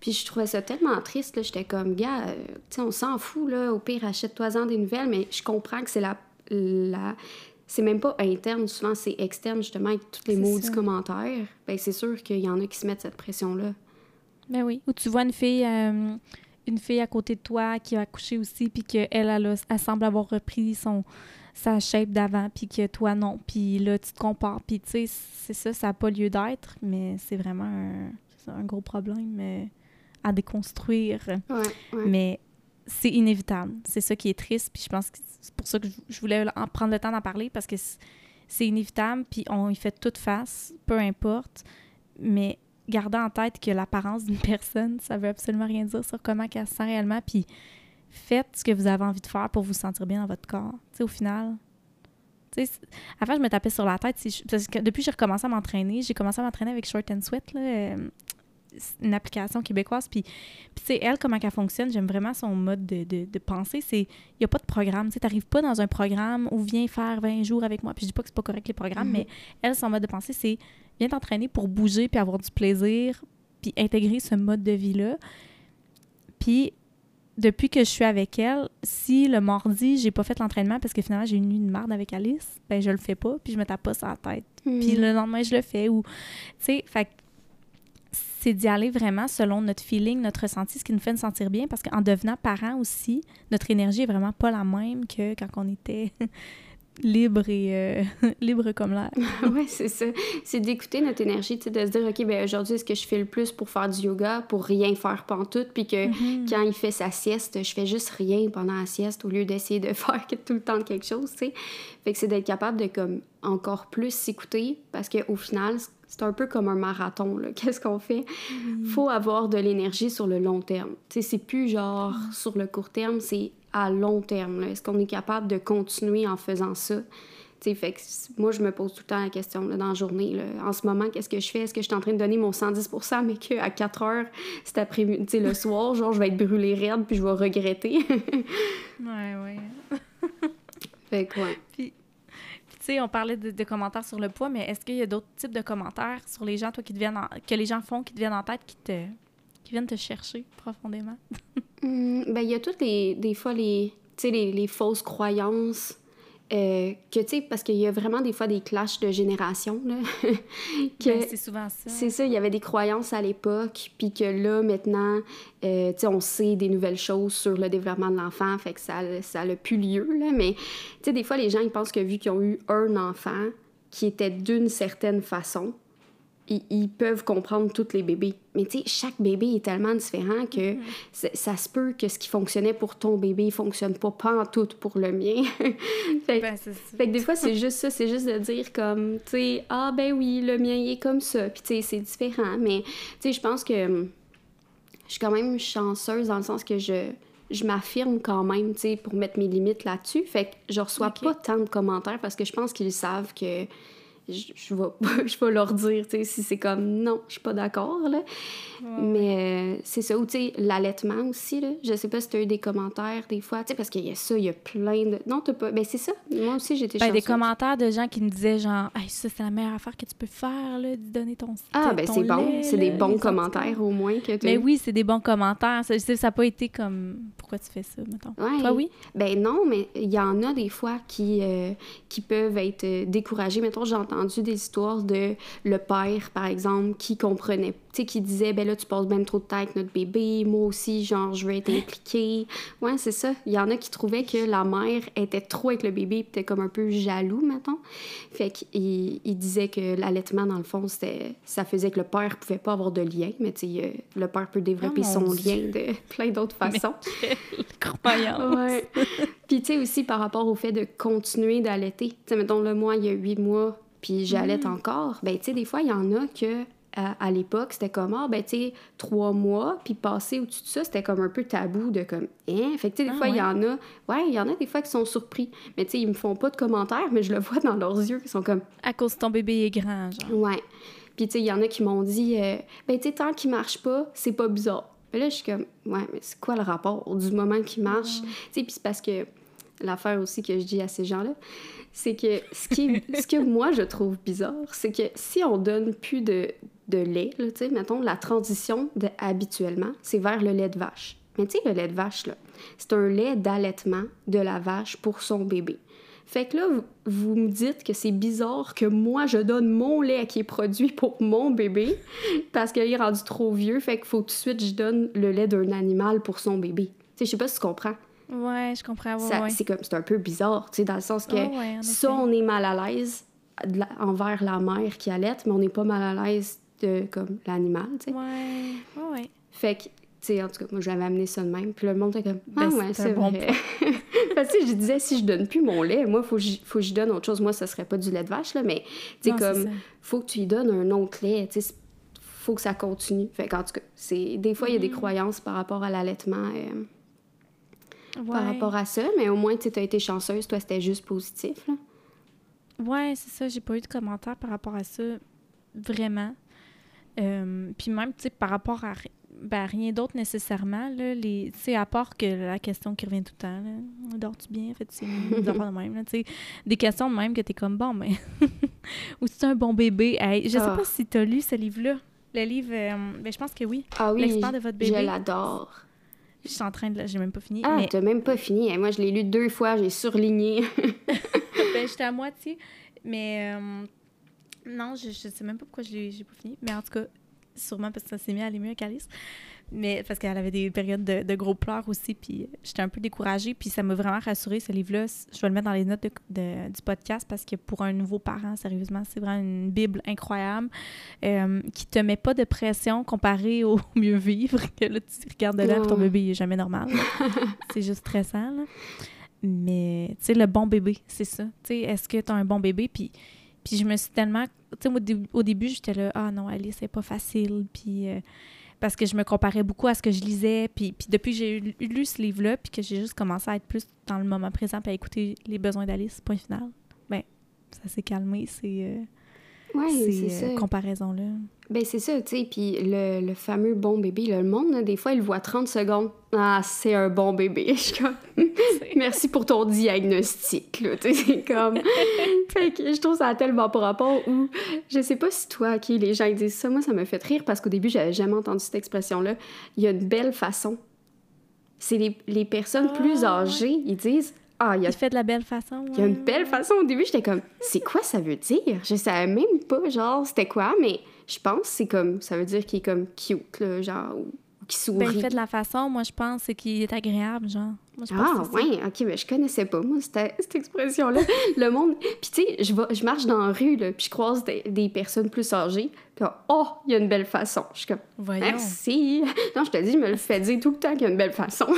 puis je trouvais ça tellement triste là. J'étais comme gars euh, tu sais on s'en fout là. Au pire achète-toi-en des nouvelles mais je comprends que c'est la la c'est même pas interne. Souvent c'est externe justement avec tous les maudits commentaires. Ben c'est sûr qu'il y en a qui se mettent cette pression là ben oui. Ou tu vois une fille euh, une fille à côté de toi qui a accouché aussi puis qu'elle elle, elle semble avoir repris son sa shape d'avant, puis que toi, non. Puis là, tu te compares. Puis, tu sais, c'est ça, ça n'a pas lieu d'être, mais c'est vraiment un, gros problème euh, à déconstruire. Mais c'est inévitable. C'est ça qui est triste. Puis je pense que c'est pour ça que je voulais en prendre le temps d'en parler, parce que c'est inévitable, puis on y fait toute face, peu importe. Mais gardez en tête que l'apparence d'une personne, ça veut absolument rien dire sur comment elle se sent réellement. Puis faites ce que vous avez envie de faire pour vous sentir bien dans votre corps. Tu sais, au final. Tu sais, avant, je me tapais sur la tête. parce que depuis que j'ai recommencé à m'entraîner, j'ai commencé à m'entraîner avec Short and Sweat, là, euh, une application québécoise. Puis, sais, elle, comment elle fonctionne, j'aime vraiment son mode de, de, de pensée. C'est, il n'y a pas de programme. Tu n'arrives pas dans un programme où viens faire 20 jours avec moi. Puis je dis pas que c'est pas correct les programmes, mm-hmm. mais elle, son mode de pensée, c'est viens t'entraîner pour bouger puis avoir du plaisir puis intégrer ce mode de vie-là. Puis depuis que je suis avec elle, si le mardi, j'ai pas fait l'entraînement parce que finalement j'ai une nuit de marde avec Alice, ben je le fais pas, puis je me tape pas sur la tête. Hmm. Puis le lendemain, je le fais. Ou, tu sais, fait c'est d'y aller vraiment selon notre feeling, notre ressenti, ce qui nous fait nous sentir bien, parce qu'en devenant parent aussi, notre énergie est vraiment pas la même que quand on était libre et euh, libre comme l'air. oui, c'est ça. C'est d'écouter notre énergie, de se dire, OK, ben aujourd'hui, est-ce que je fais le plus pour faire du yoga, pour rien faire pantoute, puis que mm-hmm. quand il fait sa sieste, je fais juste rien pendant la sieste au lieu d'essayer de faire tout le temps quelque chose, tu sais. Fait que c'est d'être capable de, comme, encore plus s'écouter, parce qu'au final, c'est un peu comme un marathon, là. Qu'est-ce qu'on fait? Mm-hmm. Faut avoir de l'énergie sur le long terme. Tu sais, c'est plus genre mm. sur le court terme, c'est à long terme? Est-ce qu'on est capable de continuer en faisant ça? fait que moi, je me pose tout le temps la question dans la journée. En ce moment, qu'est-ce que je fais? Est-ce que je suis en train de donner mon 110% mais qu'à 4 heures cet après-midi, le soir, genre, je vais être brûlée raide puis je vais regretter? ouais, ouais. fait que, Puis, tu sais, on parlait de, commentaires sur le poids, mais est-ce qu'il y a d'autres types de commentaires sur les gens, toi, qui te viennent que les gens font, qui te viennent en tête, qui te viennent te chercher profondément? Hmm, ben, il y a toutes les, des fois les fausses croyances Euh, que, tu sais, parce qu'il y a vraiment des fois des clashs de génération. Ben, c'est souvent ça. C'est ça, il y avait des croyances à l'époque, puis que là, maintenant, euh, tu sais, on sait des nouvelles choses sur le développement de l'enfant, fait que ça, ça n'a plus lieu, là. Mais, tu sais, des fois, les gens, ils pensent que vu qu'ils ont eu un enfant qui était d'une certaine façon, ils, peuvent comprendre tous les bébés. Mais tu sais, chaque bébé est tellement différent que mm-hmm. ça se peut que ce qui fonctionnait pour ton bébé ne fonctionne pas, pas en tout pour le mien. fait, ben, fait, que des fois, c'est juste ça, c'est juste de dire comme, tu sais, ah ben oui, le mien il est comme ça, puis tu sais, c'est différent. Mais tu sais, je pense que hum, je suis quand même chanceuse dans le sens que je, je m'affirme quand même, tu sais, pour mettre mes limites là-dessus. Fait que je reçois pas tant de commentaires parce que je pense qu'ils savent que je, je, vais, je vais leur dire, tu sais, si c'est comme non, je suis pas d'accord, là. Mais euh, c'est ça, ou tu sais, l'allaitement aussi, là. Je sais pas si tu as eu des commentaires des fois, tu sais, parce qu'il y a ça, il y a plein de. Non, t'as pas. Ben, c'est ça. Moi aussi, j'étais ben, Des commentaires de gens qui me disaient, genre, hey, ça, c'est la meilleure affaire que tu peux faire, là, de donner ton. Ah, ben, c'est bon. C'est des bons commentaires, au moins, que tu. Mais oui, c'est des bons commentaires. Ça n'a pas été comme, pourquoi tu fais ça, mettons. Ouais. Toi, oui? Ben, non, mais il y en a des fois qui, euh, qui peuvent être découragés. Mettons, j'ai entendu des histoires de le père, par exemple, qui comprenait, tu sais, qui disait, ben là, tu passes bien trop de temps avec notre bébé, moi aussi, genre, je veux être impliquée. Ouais, c'est ça. Il y en a qui trouvaient que la mère était trop avec le bébé, puis était comme un peu jaloux, mettons. Fait qu'il il disait que l'allaitement, dans le fond, c'était, ça faisait que le père pouvait pas avoir de lien, mais tu sais, le père peut développer oh son lien de plein d'autres façons. croyance! ouais. Puis, tu sais, aussi par rapport au fait de continuer d'allaiter. Tu sais, mettons, le mois, il y a huit mois, puis j'allais mm. encore, ben tu sais, des fois, il y en a que à, l'époque, c'était comme, ah, ben, tu sais, trois mois, puis passer au-dessus de ça, c'était comme un peu tabou de comme, hein? Fait que, tu sais, des ah fois, il y en a, ouais, il y en a des fois qui sont surpris. Mais, tu sais, ils me font pas de commentaires, mais je le vois dans leurs yeux, ils sont comme. À cause de ton bébé est grand, genre. Ouais. Puis, tu sais, il y en a qui m'ont dit, euh, ben, tu sais, tant qu'il marche pas, c'est pas bizarre. Mais là, je suis comme, ouais, mais c'est quoi le rapport du moment qu'il marche? Tu sais, puis c'est parce que l'affaire aussi que je dis à ces gens-là, c'est que ce, qui ce que moi je trouve bizarre, c'est que si on donne plus de, de lait, tu sais, mettons, la transition de, habituellement, c'est vers le lait de vache. Mais tu sais, le lait de vache, là, c'est un lait d'allaitement de la vache pour son bébé. Fait que là, vous, me dites que c'est bizarre que moi, je donne mon lait qui est produit pour mon bébé parce qu'il est rendu trop vieux. Fait qu'il faut tout de suite je donne le lait d'un animal pour son bébé. Tu sais, je sais pas si tu comprends. Ouais, je comprends. C'est comme, c'est un peu bizarre, tu sais, dans le sens que ça, on est mal à l'aise envers la mère qui allait, mais on n'est pas mal à l'aise de comme l'animal, tu sais. Ouais, ouais. Fait que, tu sais, en tout cas, moi, j'avais amené ça de même. Puis le monde était comme, ah ben, ouais, c'est bon vrai. Parce que je disais, si je donne plus mon lait, moi, il faut, faut que je donne autre chose. Moi, ça serait pas du lait de vache, là, mais, tu sais, comme, faut que tu lui donnes un autre lait, tu sais, faut que ça continue. Fait qu'en tout cas, c'est... Des fois, il y a des mm-hmm. croyances par rapport à l'allaitement. Euh, par rapport à ça, mais au moins, tu as été chanceuse, toi, c'était juste positif. Là. Ouais, c'est ça, j'ai pas eu de commentaires par rapport à ça, vraiment. Euh, puis même, tu sais, par rapport à ben, rien d'autre nécessairement, là, les, à part que la question qui revient tout le temps, dors-tu bien, fait c'est des affaires de même, là, des questions de même que t'es comme, bon, mais, ou c'est un bon bébé, je sais ah. pas si t'as lu ce livre-là, le livre, euh, ben, je pense que oui, ah oui, l'expert de votre bébé. je l'adore. Je suis en train de. J'ai même pas fini. Ah, mais... t'as même pas fini. Moi, je l'ai lu deux fois, j'ai surligné. ben, j'étais à moitié. Mais. Euh, non, je, je sais même pas pourquoi j'ai pas fini. Mais en tout cas, sûrement parce que ça s'est mis à aller mieux qu'Alice. Mais parce qu'elle avait des périodes de, gros pleurs aussi, puis j'étais un peu découragée, puis ça m'a vraiment rassurée, ce livre-là. Je vais le mettre dans les notes du podcast parce que pour un nouveau parent, sérieusement, c'est vraiment une Bible incroyable euh, qui te met pas de pression comparé au mieux vivre, que là, tu regardes de là, ton bébé est jamais normal. c'est juste stressant, là. Mais, tu sais, le bon bébé, c'est ça. Tu sais, est-ce que tu as un bon bébé? Puis, puis je me suis tellement... Tu sais, au, début, j'étais là, « Ah non, Alice, c'est pas facile. » Puis... Euh, parce que je me comparais beaucoup à ce que je lisais. Puis, puis depuis que j'ai lu, ce livre-là, puis que j'ai juste commencé à être plus dans le moment présent, puis à écouter les besoins d'Alice, point final, ben ça s'est calmé, c'est euh, ouais, ces euh, comparaisons-là. Ben c'est ça, tu sais, puis le, le, fameux bon bébé, le monde, des fois, il le voit 30 secondes. Ah, c'est un bon bébé. Je comme, merci pour ton diagnostic, là, tu sais, comme... fait que je trouve ça tellement pas rapport où, je sais pas si toi, qui les gens disent ça, moi, ça me fait rire parce qu'au début, j'avais jamais entendu cette expression-là. Il y a une belle façon. C'est les, les, personnes plus ah, âgées, ils disent Ah, il, a... il fait de la belle façon. Il y a une belle façon. Au début, j'étais comme, c'est quoi ça veut dire? Je savais même pas, genre, c'était quoi, mais je pense que c'est comme, ça veut dire qu'il est comme cute, là, genre, ou qu'il sourit. Ben, il fait de la façon, moi, je pense, c'est qu'il est agréable, genre. Moi, je pense Ah, ça. ouais, ok, mais je connaissais pas, moi, cette, cette expression-là. Le monde. Puis, tu sais, je, je marche dans la rue, là, puis je croise des, des personnes plus âgées, puis oh, il y a une belle façon. Je suis comme, Voyons. merci. Non, je te dis, je me le fais dire tout le temps qu'il y a une belle façon.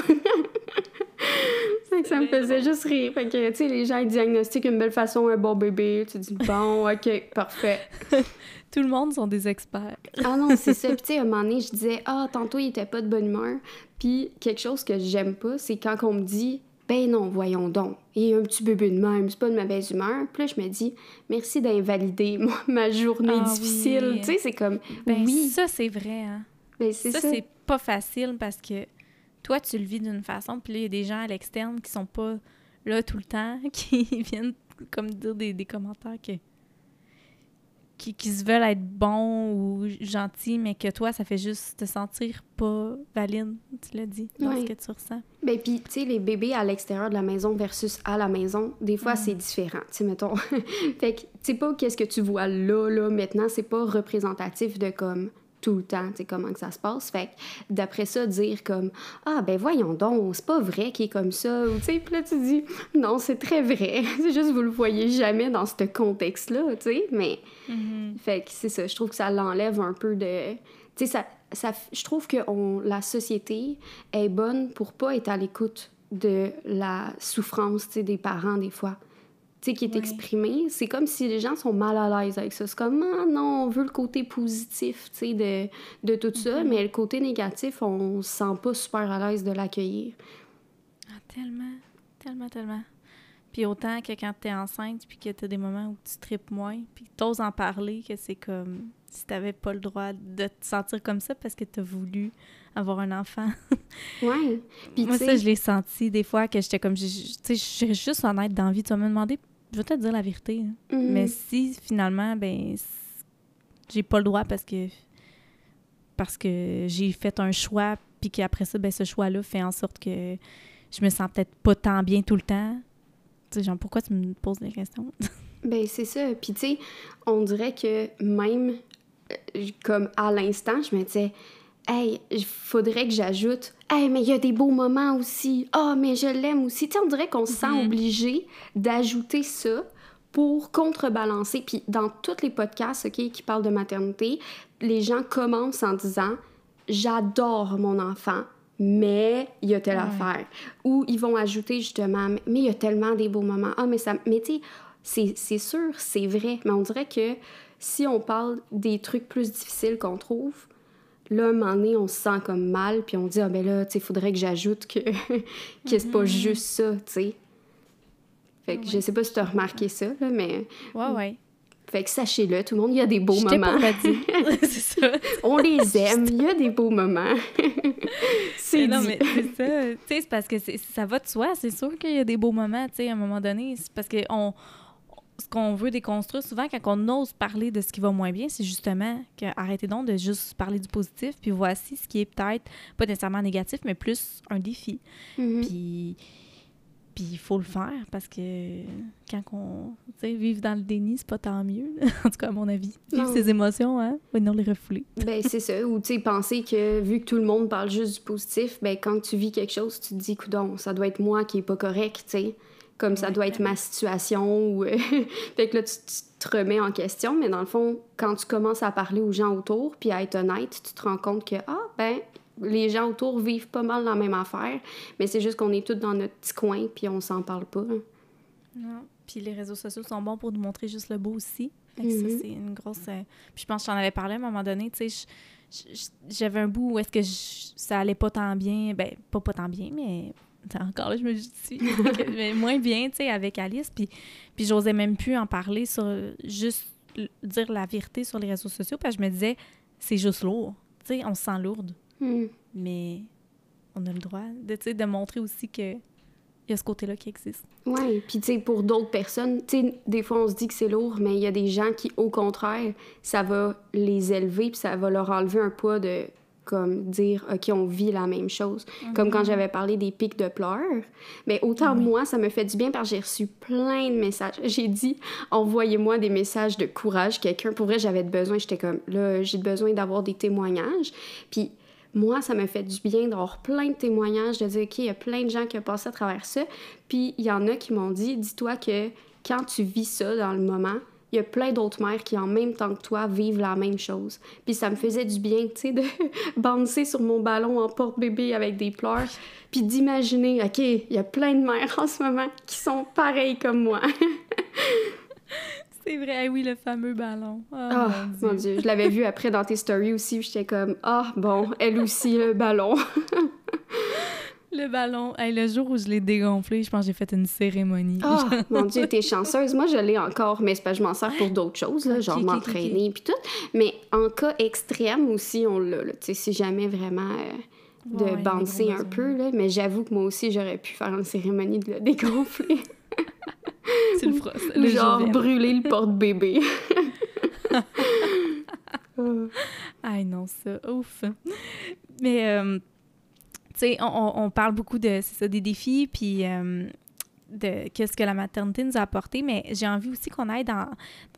Ça me faisait juste rire. Fait que, tu sais, les gens, ils diagnostiquent une belle façon, un bon bébé. Tu dis, bon, ok, parfait. Tout le monde sont des experts. Ah non, c'est ça. Puis, tu sais, à un moment donné, je disais, ah, tantôt, il était pas de bonne humeur. Puis, quelque chose que j'aime pas, c'est quand on me dit, ben non, voyons donc, il y a un petit bébé de même, c'est pas de mauvaise humeur. Puis là, je me dis, merci d'invalider ma journée Ah difficile. oui. Tu sais, c'est comme, Ben, oui, ça, c'est vrai, hein. ben c'est Ça, ça. c'est pas facile parce que toi, tu le vis d'une façon, puis là, il y a des gens à l'externe qui sont pas là tout le temps, qui viennent comme dire des, des commentaires que, qui, qui se veulent être bons ou gentils, mais que toi, ça fait juste te sentir pas valide, tu l'as dit, dans Ouais. ce que tu ressens. Ben, puis, tu sais, les bébés à l'extérieur de la maison versus à la maison, des fois, Mm. c'est différent, tu sais, mettons. fait que, tu sais pas qu'est-ce que tu vois là, là, maintenant, c'est pas représentatif de comme tout le temps, tu sais, comment que ça se passe. Fait que, d'après ça, dire comme, ah, ben voyons donc, c'est pas vrai qu'il est comme ça, ou tu sais, puis là, tu dis, non, c'est très vrai. c'est juste, vous le voyez jamais dans ce contexte-là, tu sais, mais. Fait que c'est ça, je trouve que ça l'enlève un peu de. Tu sais, ça, ça, je trouve que on, la société est bonne pour pas être à l'écoute de la souffrance tu sais, des parents, des fois. Sais, qui est Ouais. exprimée. C'est comme si les gens sont mal à l'aise avec ça. C'est comme, ah non, on veut le côté positif, tu sais, de, de tout ça, mais le côté négatif, on se sent pas super à l'aise de l'accueillir. Ah, tellement, tellement, tellement. Puis autant que quand t'es enceinte, puis que t'as des moments où tu tripes moins, puis t'oses en parler, que c'est comme si t'avais pas le droit de te sentir comme ça parce que t'as voulu avoir un enfant. Ouais. Puis, Moi, ça, je l'ai senti des fois que j'étais comme, tu sais, je suis juste honnête dans la vie. Tu vas me demander, je vais te dire la vérité. hein. mhm. Mais si finalement, ben, j'ai pas le droit parce que parce que j'ai fait un choix, puis qu'après ça, ben, ce choix-là fait en sorte que je me sens peut-être pas tant bien tout le temps. Tu sais, genre, pourquoi tu me poses des questions? Ben, c'est ça. Puis, tu sais, on dirait que même euh, comme à l'instant, je me disais, hey, il faudrait que j'ajoute, hey, mais il y a des beaux moments aussi. Ah, mais je l'aime aussi. Tu sais, on dirait qu'on se sent Mhm. obligé d'ajouter ça pour contrebalancer. Puis, dans tous les podcasts, qui parlent de maternité, les gens commencent en disant, j'adore mon enfant. Mais il y a telle Ouais. affaire. Ou ils vont ajouter justement, mais il y a tellement des beaux moments. Ah, mais ça. Mais tu sais, c'est, c'est sûr, c'est vrai, mais on dirait que si on parle des trucs plus difficiles qu'on trouve, là, un moment donné, on se sent comme mal, puis on dit, ah ben là, tu sais, faudrait que j'ajoute que, que c'est pas juste ça, tu sais. Fait que je Ouais. sais pas si tu as remarqué ça, là, mais. Ouais, ouais. Fait que sachez-le, tout le monde, il y a des beaux Je moments. c'est ça. On les aime, il y a des beaux moments. c'est non, mais c'est ça. Tu sais, c'est parce que ça va de soi. C'est sûr qu'il y a des beaux moments, tu sais, à un moment donné. C'est parce que on, ce qu'on veut déconstruire souvent quand on ose parler de ce qui va moins bien, c'est justement que arrêtez donc de juste parler du positif, puis voici ce qui est peut-être pas nécessairement négatif, mais plus un défi. Mhm. Puis puis il faut le faire parce que quand on, tu sais, vivre dans le déni, c'est pas tant mieux. en tout cas, à mon avis. Vivre ses émotions, hein, ou non les refouler. Ben, c'est ça. Ou, tu sais, penser que vu que tout le monde parle juste du positif, ben, quand tu vis quelque chose, tu te dis, coudon, ça doit être moi qui est pas correct, tu sais. Comme ça doit être ma situation. Ou, euh, fait que là, tu, tu te remets en question. Mais dans le fond, quand tu commences à parler aux gens autour, puis à être honnête, tu te rends compte que, ah, ben, les gens autour vivent pas mal la même affaire. Mais c'est juste qu'on est tous dans notre petit coin, puis on s'en parle pas. hein. Non. Puis les réseaux sociaux sont bons pour nous montrer juste le beau aussi. Fait que ça, c'est une grosse. euh, Puis je pense que j'en avais parlé à un moment donné, tu sais, j'avais un bout où est-ce que je- ça allait pas tant bien. Ben, pas pas tant bien, mais encore là, je me justifie. mais moins bien, tu sais, avec Alice. Puis, puis j'osais même plus en parler sur juste dire la vérité sur les réseaux sociaux. Parce que je me disais, c'est juste lourd. Tu sais, on se sent lourde. Hmm. Mais on a le droit de, de montrer aussi que il y a ce côté-là qui existe. Ouais, puis tu sais, pour d'autres personnes, tu sais, des fois on se dit que c'est lourd, mais il y a des gens qui, au contraire, ça va les élever, puis ça va leur enlever un poids de comme dire, OK, on vit la même chose. Comme quand j'avais parlé des pics de pleurs. Mais autant moi, ça me fait du bien parce que j'ai reçu plein de messages. J'ai dit, envoyez-moi des messages de courage. Quelqu'un, pour vrai, j'avais besoin. J'étais comme, là, j'ai besoin d'avoir des témoignages. Puis moi, ça me fait du bien d'avoir plein de témoignages, de dire, OK, il y a plein de gens qui ont passé à travers ça. Puis il y en a qui m'ont dit, dis-toi que quand tu vis ça dans le moment, il y a plein d'autres mères qui, en même temps que toi, vivent la même chose. Puis ça me faisait du bien, tu sais, de bouncer sur mon ballon en porte-bébé avec des pleurs, puis d'imaginer, OK, il y a plein de mères en ce moment qui sont pareilles comme moi. C'est vrai, oui, le fameux ballon. Oh, mon, Dieu. Je l'avais vu après dans tes stories aussi, j'étais comme, ah, bon, elle aussi, le ballon. le ballon. le jour où je l'ai dégonflé, je pense que j'ai fait une cérémonie. Oh, mon Dieu, t'es chanceuse. Moi, je l'ai encore, mais pas, je m'en sers pour d'autres choses, là, genre m'entraîner puis tout. Mais en cas extrême aussi, on l'a. Tu sais, si jamais vraiment... Euh, de bouncer un peu, là, mais j'avoue que moi aussi, j'aurais pu faire une cérémonie de le dégonfler. C'est le, le genre brûler le porte-bébé. ah non, ça, ouf. Mais, euh, sais, on, on, parle beaucoup de, ça, des défis, puis euh, de qu'est-ce que la maternité nous a apporté, mais j'ai envie aussi qu'on aille dans,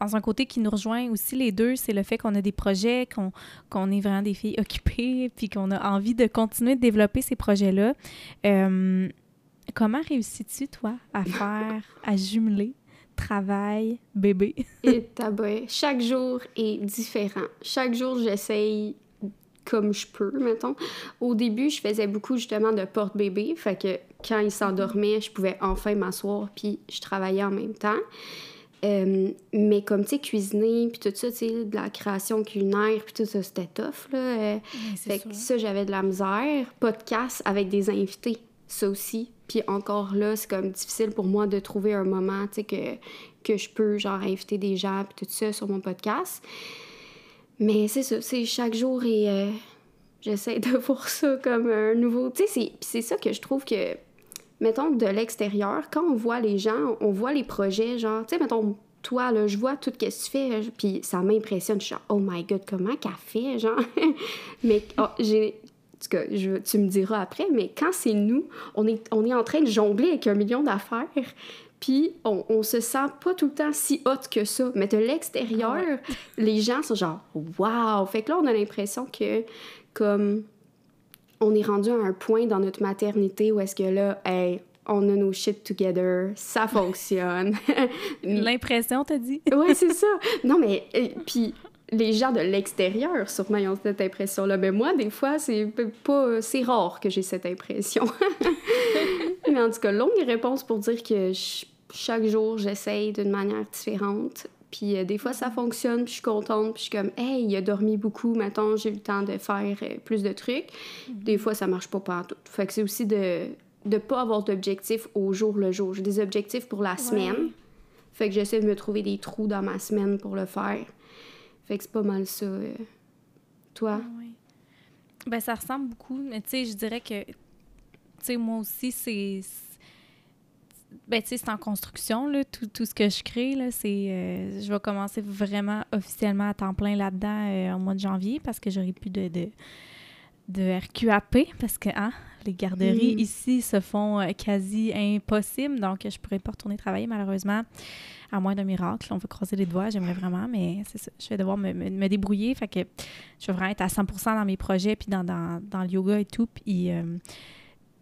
dans un côté qui nous rejoint aussi les deux, c'est le fait qu'on a des projets, qu'on qu'on est vraiment des filles occupées, puis qu'on a envie de continuer de développer ces projets-là. Euh, Comment réussis-tu, toi, à faire, à jumeler travail, bébé? Et. Chaque jour est différent. Chaque jour, j'essaye comme je peux, mettons. Au début, je faisais beaucoup justement de porte-bébé, fait que quand il s'endormait, je pouvais enfin m'asseoir puis je travaillais en même temps. Euh, mais comme, tu sais, cuisiner, puis tout ça, tu sais, de la création culinaire, puis tout ça, c'était tough, là. Euh, fait que ça, j'avais de la misère. Podcast avec des invités, ça aussi. Puis encore là, c'est comme difficile pour moi de trouver un moment, tu sais, que, que je peux, genre, inviter des gens, puis tout ça sur mon podcast. Mais c'est ça, c'est chaque jour et euh, j'essaie de voir ça comme un nouveau... Tu sais, c'est ça que je trouve que, mettons, de l'extérieur, quand on voit les gens, on voit les projets, genre, tu sais, mettons, toi, là, je vois tout ce que tu fais, puis ça m'impressionne. Je suis genre, oh my god, comment qu'elle fait, genre? Mais oh, j'ai tout cas, je, tu me diras après, mais quand c'est nous, on est, on est en train de jongler avec un million d'affaires, puis on, on se sent pas tout le temps si hot que ça. Mais de l'extérieur, les gens sont genre « wow! » Fait que là, on a l'impression que, comme, on est rendu à un point dans notre maternité où est-ce que là, hey, on a nos shit together, ça fonctionne. L'impression, t'as dit? oui, c'est ça. Non, mais, euh, puis les gens de l'extérieur, sûrement, ils ont cette impression-là. Mais moi, des fois, c'est pas... C'est rare que j'ai cette impression. Mais en tout cas, longue réponse pour dire que chaque jour, j'essaye d'une manière différente. Puis euh, des fois, ça fonctionne, puis je suis contente, puis je suis comme, hey, il a dormi beaucoup, maintenant j'ai eu le temps de faire euh, plus de trucs. Mm-hmm. Des fois, ça marche pas partout. Fait que c'est aussi de ne pas avoir d'objectifs au jour le jour. J'ai des objectifs pour la semaine. Fait que j'essaie de me trouver des trous dans ma semaine pour le faire. Fait que c'est pas mal ça. Euh. Toi? Ah, oui. Ben, ça ressemble beaucoup, mais tu sais, je dirais que, tu sais, moi aussi, c'est. Ben, tu sais, c'est en construction, là, tout, tout, ce que je crée, là, c'est... Euh, je vais commencer vraiment officiellement à temps plein là-dedans euh, au mois de janvier parce que j'aurai plus de, de, de, RQAP parce que, hein, les garderies mm. ici se font quasi impossibles, donc je pourrais pas retourner travailler, malheureusement à moins d'un miracle. On va croiser les doigts, j'aimerais vraiment, mais c'est ça. Je vais devoir me, me, débrouiller. Fait que je vais vraiment être à 100% dans mes projets, puis dans, dans, dans le yoga et tout. Puis euh,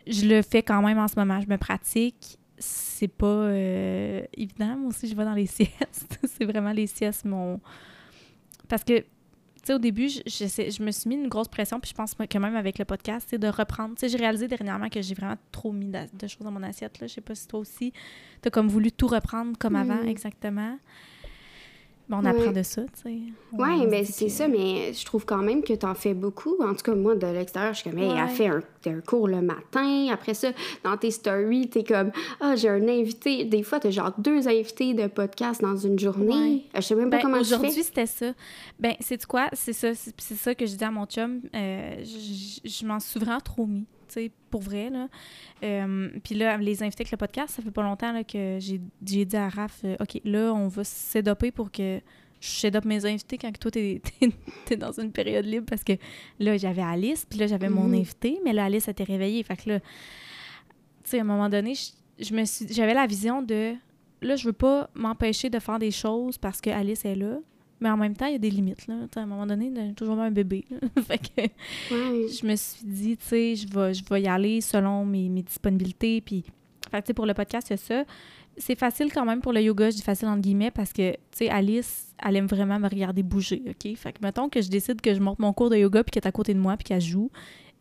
je le fais quand même en ce moment. Je me pratique. C'est pas euh, évident. Moi aussi, je vais dans les siestes. c'est vraiment les siestes, mon. Parce que sais, au début, je, je, me suis mis une grosse pression, puis je pense que même avec le podcast, c'est de reprendre. Tu sais, j'ai réalisé dernièrement que j'ai vraiment trop mis de, choses dans mon assiette. Là. Je sais pas si toi aussi, tu as comme voulu tout reprendre comme avant, exactement on apprend de ça, tu sais. Oui, mais c'est ça, mais je trouve quand même que tu en fais beaucoup. En tout cas, moi, de l'extérieur, je suis comme, hey, elle fait un, un, cours le matin. Après ça, dans tes stories, t'es comme, ah, j'ai un invité. Des fois, t'as genre deux invités de podcast dans une journée. Je sais même pas ben, comment Aujourd'hui, c'était ça. Ben, c'est quoi? C'est ça, c'est ça que je dis à mon chum. Euh, je m'en suis vraiment trop mis pour vrai. Là. Euh, puis là, les invités avec le podcast, ça fait pas longtemps là, que j'ai dit à Raph, euh, OK, là, on va s'édoper pour que je up mes invités quand toi, t'es es, dans une période libre parce que là, j'avais Alice, puis là, j'avais mon mm-hmm. invité, mais là, Alice était réveillée. Fait que là, tu sais, à un moment donné, je, me suis j'avais la vision de là, je veux pas m'empêcher de faire des choses parce que Alice est là. Mais en même temps, il y a des limites. Là. à un moment donné, j'ai toujours un bébé. fait que je me suis dit, tu sais, je vais, je vais y aller selon mes, mes disponibilités. Puis, fait que, pour le podcast, c'est ça c'est facile quand même pour le yoga, je dis facile entre guillemets, parce que, tu sais, Alice, elle aime vraiment me regarder bouger, OK? Fait que, mettons que je décide que je monte mon cours de yoga puis qu'elle est à côté de moi puis qu'elle joue,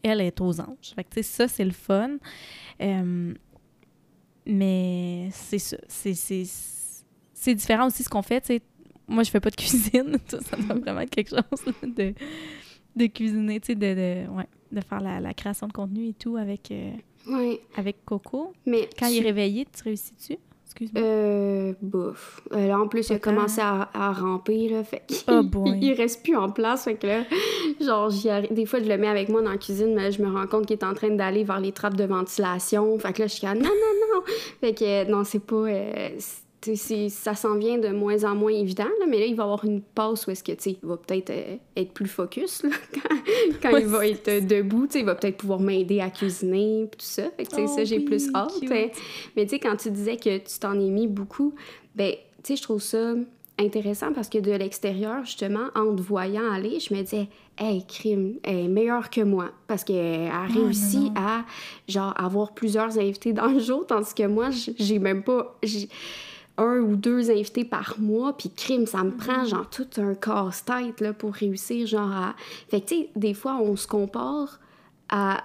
elle est aux anges. Fait que, tu sais, ça, c'est le fun. Euh, mais c'est ça. C'est différent aussi ce qu'on fait, tu sais. Moi, je fais pas de cuisine. ça doit vraiment être quelque chose de, de cuisiner, tu sais, de, de, ouais, de faire la, la, création de contenu et tout avec, euh, avec Coco. Mais Quand il est réveillé, tu réussis-tu? Euh, bouf. Euh, là, en plus, il a commencé à, ramper, là, fait oh il reste plus en place, fait que là, genre, des fois, je le mets avec moi dans la cuisine, mais je me rends compte qu'il est en train d'aller vers les trappes de ventilation, fait que là, je suis comme, non, non, non! Fait que, non, c'est pas... Euh, ça s'en vient de moins en moins évident, là, mais là, il va y avoir une pause où est-ce que, il va peut-être euh, être plus focus, là, quand, il va être debout, tu sais, il va peut-être pouvoir m'aider à cuisiner, tout ça. Fait que, ça, j'ai oh plus hâte. Mais, tu sais, quand tu disais que tu t'en es mis beaucoup, ben, tu sais, je trouve ça intéressant parce que de l'extérieur, justement, en te voyant aller, je me disais, hey, crime, elle est meilleure que moi parce qu'elle a réussi à, genre, avoir plusieurs invités dans le jour, tandis que moi, j'ai même pas un ou deux invités par mois, puis crime, ça me mm-hmm. prend genre tout un casse-tête là, pour réussir, genre à... Fait que, tu sais, des fois, on se compare à,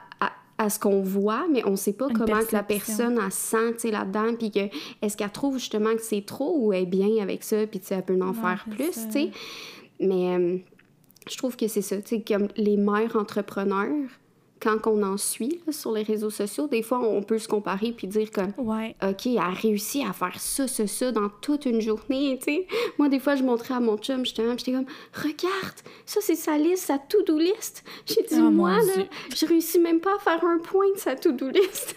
à, ce qu'on voit, mais on sait pas comment que la personne, elle sent, là-dedans, puis que est-ce qu'elle trouve justement que c'est trop ou elle est bien avec ça, puis tu sais, elle peut en faire plus, tu sais. Mais euh, je trouve que c'est ça, tu sais, comme les mères entrepreneurs, quand on en suit sur les réseaux sociaux, des fois, on peut se comparer puis dire comme, ouais. OK, elle a réussi à faire ça, ça, ça dans toute une journée, tu sais. Moi, des fois, je montrais à mon chum, j'étais comme, regarde, ça, c'est sa liste, sa to-do list. J'ai dit, oh, moi, là, je réussis même pas à faire un point de sa to-do list.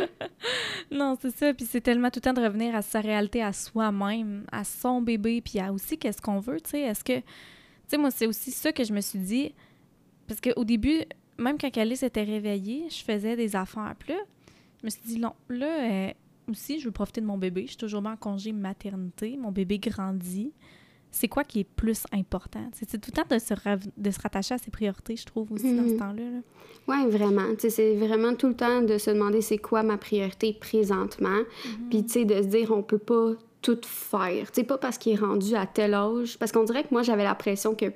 non, c'est ça. Puis c'est tellement tout le temps de revenir à sa réalité, à soi-même, à son bébé, puis à aussi qu'est-ce qu'on veut, tu sais. Est-ce que, tu sais, moi, c'est aussi ça que je me suis dit. Parce qu'au début, même quand Alice était réveillée, je faisais des affaires. Puis là, je me suis dit, non, là euh, aussi, je veux profiter de mon bébé. Je suis toujours en congé maternité. Mon bébé grandit. C'est quoi qui est plus important? C'est tout le temps de se, de se rattacher à ses priorités, je trouve, aussi, dans ce mhm. temps-là. Oui, vraiment. C'est vraiment tout le temps de se demander c'est quoi ma priorité présentement. Mhm. Puis, tu sais, de se dire on peut pas tout faire. Tu sais, pas parce qu'il est rendu à tel âge. Parce qu'on dirait que moi, j'avais l'impression que,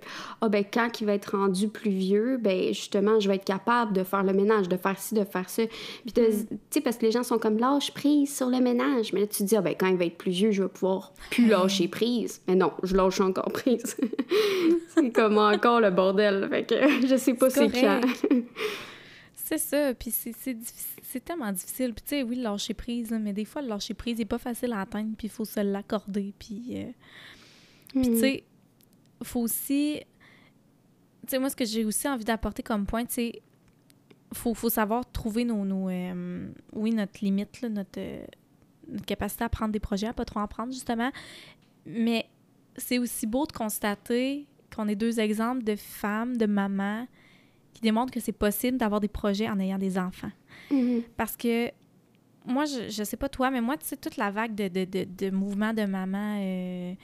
ah, ben, quand il va être rendu plus vieux, ben, justement, je vais être capable de faire le ménage, de faire ci, de faire ça. Puis, mm. tu sais, parce que les gens sont comme lâche prise sur le ménage. Mais là, tu te dis, ah, ben, quand il va être plus vieux, je vais pouvoir plus lâcher prise. Mais non, je lâche encore prise. c'est comme encore le bordel. Fait que je sais pas c'est quand. c'est ça. Puis, c'est c'est tellement difficile. Puis, tu sais, oui, le lâcher prise, mais des fois, le lâcher prise n'est pas facile à atteindre, puis il faut se l'accorder. Puis, euh, puis tu hmm. sais, il faut aussi. Tu sais, moi, ce que j'ai aussi envie d'apporter comme point, tu sais, faut, faut savoir trouver nos. nos euh, oui, notre limite, notre, notre capacité à prendre des projets, à pas trop en prendre, justement. Mais c'est aussi beau de constater qu'on est deux exemples de femmes, de mamans qui démontrent que c'est possible d'avoir des projets en ayant des enfants. Mm-hmm. Parce que moi, je, je sais pas toi, mais moi, tu sais, toute la vague de, de, de, de mouvements de maman, euh,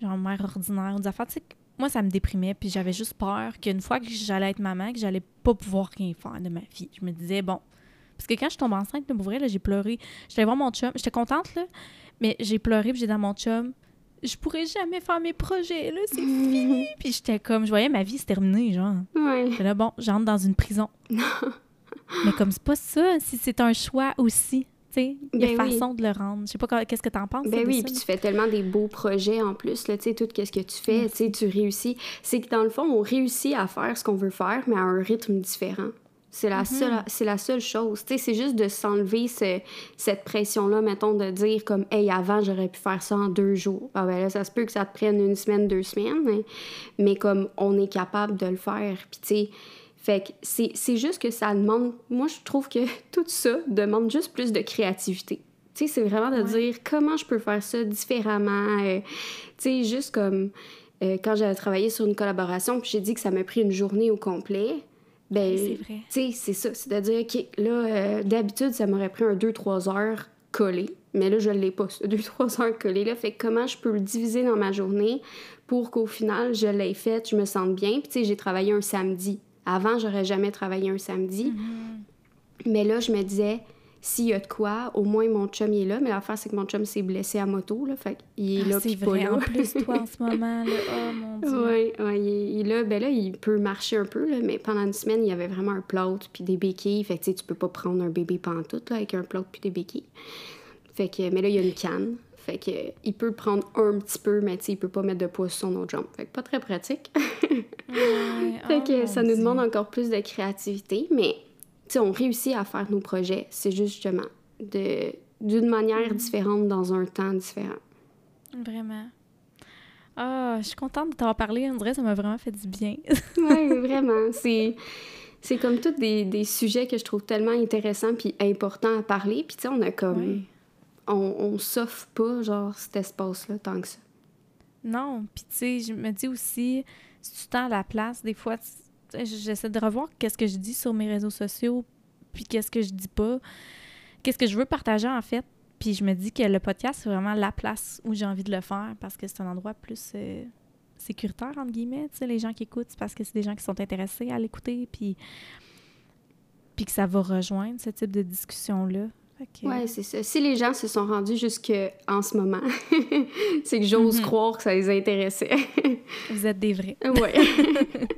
genre mère ordinaire, ou des affaires, tu sais, moi, ça me déprimait, puis j'avais juste peur qu'une fois que j'allais être maman, que j'allais pas pouvoir rien faire de ma vie. Je me disais, bon. Parce que quand je tombe enceinte, pour vrai, j'ai pleuré. J'allais voir mon chum, j'étais contente, là, mais j'ai pleuré, puis j'ai dit à mon chum, je pourrais jamais faire mes projets, là, c'est fini. puis j'étais comme, je voyais ma vie se terminer, genre. Ouais. là, bon, j'entre dans une prison. Mais comme c'est pas ça, si c'est un choix aussi. Il y a ben façon de le rendre. Je sais pas qu'est-ce que tu en penses. Ben oui, puis tu fais tellement des beaux projets en plus, là, tu sais, tout ce que tu fais, tu tu réussis. C'est que dans le fond, on réussit à faire ce qu'on veut faire, mais à un rythme différent. C'est la, seule, mm-hmm. c'est la seule chose. C'est juste de s'enlever cette pression-là, mettons, de dire comme, hey, avant, j'aurais pu faire ça en deux jours. Ah ben là, ça se peut que ça te prenne une semaine, deux semaines, mais, mais comme on est capable de le faire. Puis, tu sais, fait que c'est juste que ça demande. Moi, je trouve que tout ça demande juste plus de créativité. Tu sais, c'est vraiment de dire comment je peux faire ça différemment. euh, tu sais, juste comme euh, quand j'avais travaillé sur une collaboration, puis j'ai dit que ça m'a pris une journée au complet. Ben, c'est vrai. tu sais, c'est ça. C'est de dire, OK, là, euh, d'habitude, ça m'aurait pris un 2-3 heures collé. Mais là, je ne l'ai pas, ce 2-3 heures collé. Là, fait que comment je peux le diviser dans ma journée pour qu'au final, je l'ai fait, je me sente bien? Puis, tu sais, j'ai travaillé un samedi. Avant, j'aurais jamais travaillé un samedi. Mais là, je me disais, s'il y a de quoi, au moins mon chum il est là. Mais l'affaire, c'est que mon chum s'est blessé à moto. Là, fait qu'il est Ah, là, puis pas vrai. là. En plus, toi, en ce moment, là, oh mon Dieu. Oui, ouais, il, est- il là, ben là, il peut marcher un peu, là, mais pendant une semaine, il y avait vraiment un plâtre puis des béquilles. Fait que, tu sais, tu peux pas prendre un bébé pantoute, là, avec un plâtre puis des béquilles. Fait que, mais là, il y a une canne. Fait que, il peut prendre un petit peu, mais tu sais, il peut pas mettre de poids sur son autre jambe. Fait que pas très pratique. Ouais. fait Oh, que mon ça nous Dieu. demande encore plus de créativité, mais, sais, on réussit à faire nos projets. C'est juste, justement, de d'une manière différente dans un temps différent. Vraiment. Ah, je suis contente de t'avoir parlé. On dirait que ça m'a vraiment fait du bien. Oui, vraiment. C'est, c'est comme tous des, des sujets que je trouve tellement intéressants puis importants à parler. Puis, tu sais, on a comme. Oui. On, on s'offre pas, genre, cet espace-là tant que ça. Non, puis tu sais, je me dis aussi, si tu tends la place, des fois, j'essaie de revoir qu'est-ce que je dis sur mes réseaux sociaux, puis qu'est-ce que je dis pas, qu'est-ce que je veux partager en fait. Puis je me dis que le podcast, c'est vraiment la place où j'ai envie de le faire parce que c'est un endroit plus euh, sécuritaire, entre guillemets. Tu sais, les gens qui écoutent, c'est parce que c'est des gens qui sont intéressés à l'écouter, puis, puis que ça va rejoindre ce type de discussion-là. Ouais, c'est ça. Si les gens se sont rendus jusque en ce moment, c'est que j'ose croire que ça les intéressait. Vous êtes des vrais. ouais.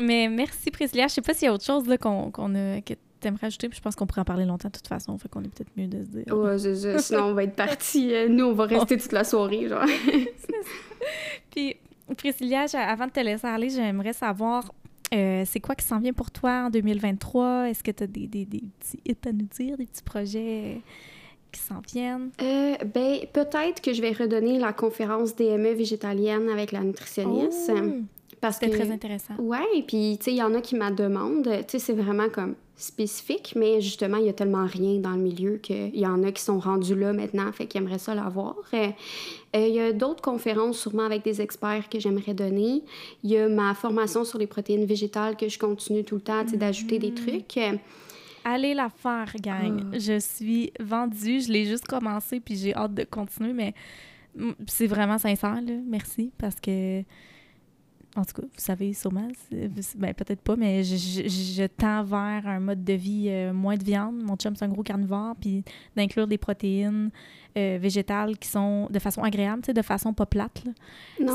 Mais merci Priscilla. Je sais pas s'il y a autre chose là, qu'on, qu'on a, que t'aimerais ajouter, puis je pense qu'on pourrait en parler longtemps de toute façon. Fait qu'on est peut-être mieux de se dire. ouais, c'est ça. Sinon, on va être parti. Nous, on va rester toute la soirée, genre. Puis Priscilla, avant de te laisser aller, j'aimerais savoir euh, c'est quoi qui s'en vient pour toi en 2023? Est-ce que tu as des, des, des petits hits à nous dire, des petits projets qui s'en viennent? Euh, ben, peut-être que je vais redonner la conférence DME végétalienne avec la nutritionniste. Oh, parce que... très intéressant. Ouais, puis tu sais, il y en a qui me demandent, tu sais, c'est vraiment comme spécifique, mais justement, il y a tellement rien dans le milieu qu'il y en a qui sont rendus là maintenant, fait qu'ils aimeraient ça l'avoir. Euh, euh, Il y a d'autres conférences, sûrement avec des experts, que j'aimerais donner. Il y a ma formation sur les protéines végétales que je continue tout le temps, tu sais, d'ajouter des trucs. Euh, Allez la faire, gang. Ah. Je suis vendue. Je l'ai juste commencé, puis j'ai hâte de continuer, mais c'est vraiment sincère, là. Merci, parce que, en tout cas, vous savez sûrement, ben, peut-être pas, mais je, je- je tends vers un mode de vie euh, moins de viande. Mon chum, c'est un gros carnivore, puis d'inclure des protéines euh, végétales qui sont de façon agréable, de façon pas plate,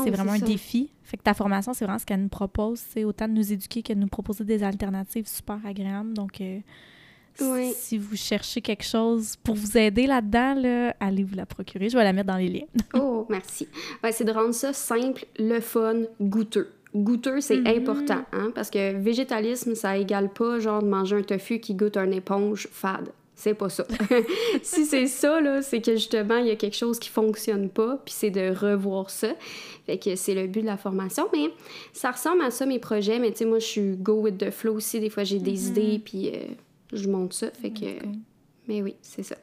c'est vraiment un ça. défi. Fait que ta formation, c'est vraiment ce qu'elle nous propose. C'est autant de nous éduquer que de nous proposer des alternatives super agréables. Donc, euh, Oui. si vous cherchez quelque chose pour vous aider là-dedans, là, allez vous la procurer. Je vais la mettre dans les liens. Oh, merci. Ouais, c'est de rendre ça simple, le fun, goûteux. Goûteux, c'est Mhm. important, hein, parce que végétalisme, ça égale pas genre de manger un tofu qui goûte un éponge fade. C'est pas ça. si c'est ça, là, c'est que justement, il y a quelque chose qui fonctionne pas, puis c'est de revoir ça. Fait que c'est le but de la formation. Mais ça ressemble à ça, mes projets. Mais tu sais, moi, je suis go with the flow aussi. Des fois, j'ai des idées, puis euh, je monte ça. Fait que... Mais oui, c'est ça.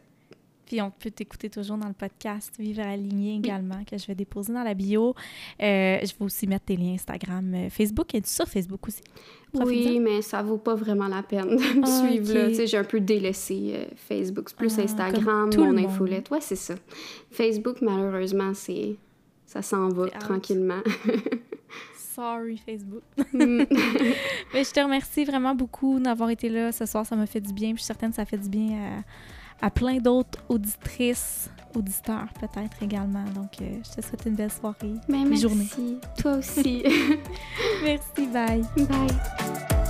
Puis on peut t'écouter toujours dans le podcast Vivre aligné également, que je vais déposer dans la bio. Euh, je vais aussi mettre tes liens Instagram, euh, Facebook. Es-tu sur Facebook aussi? Profite-en. Oui, mais ça vaut pas vraiment la peine de me Ah, suivre. là. ok. Tu sais, j'ai un peu délaissé euh, Facebook. C'est plus Ah, Instagram, tout mon infolette. Ouais, c'est ça. Facebook, malheureusement, c'est ça s'en va tranquillement. Sorry, Facebook. Mm. Mais je te remercie vraiment beaucoup d'avoir été là ce soir. Ça m'a fait du bien. Puis je suis certaine que ça fait du bien à, à plein d'autres auditrices, auditeurs peut-être également. Donc, euh, je te souhaite une belle soirée. Mais Journée. merci. Toi aussi. Merci, bye. Bye.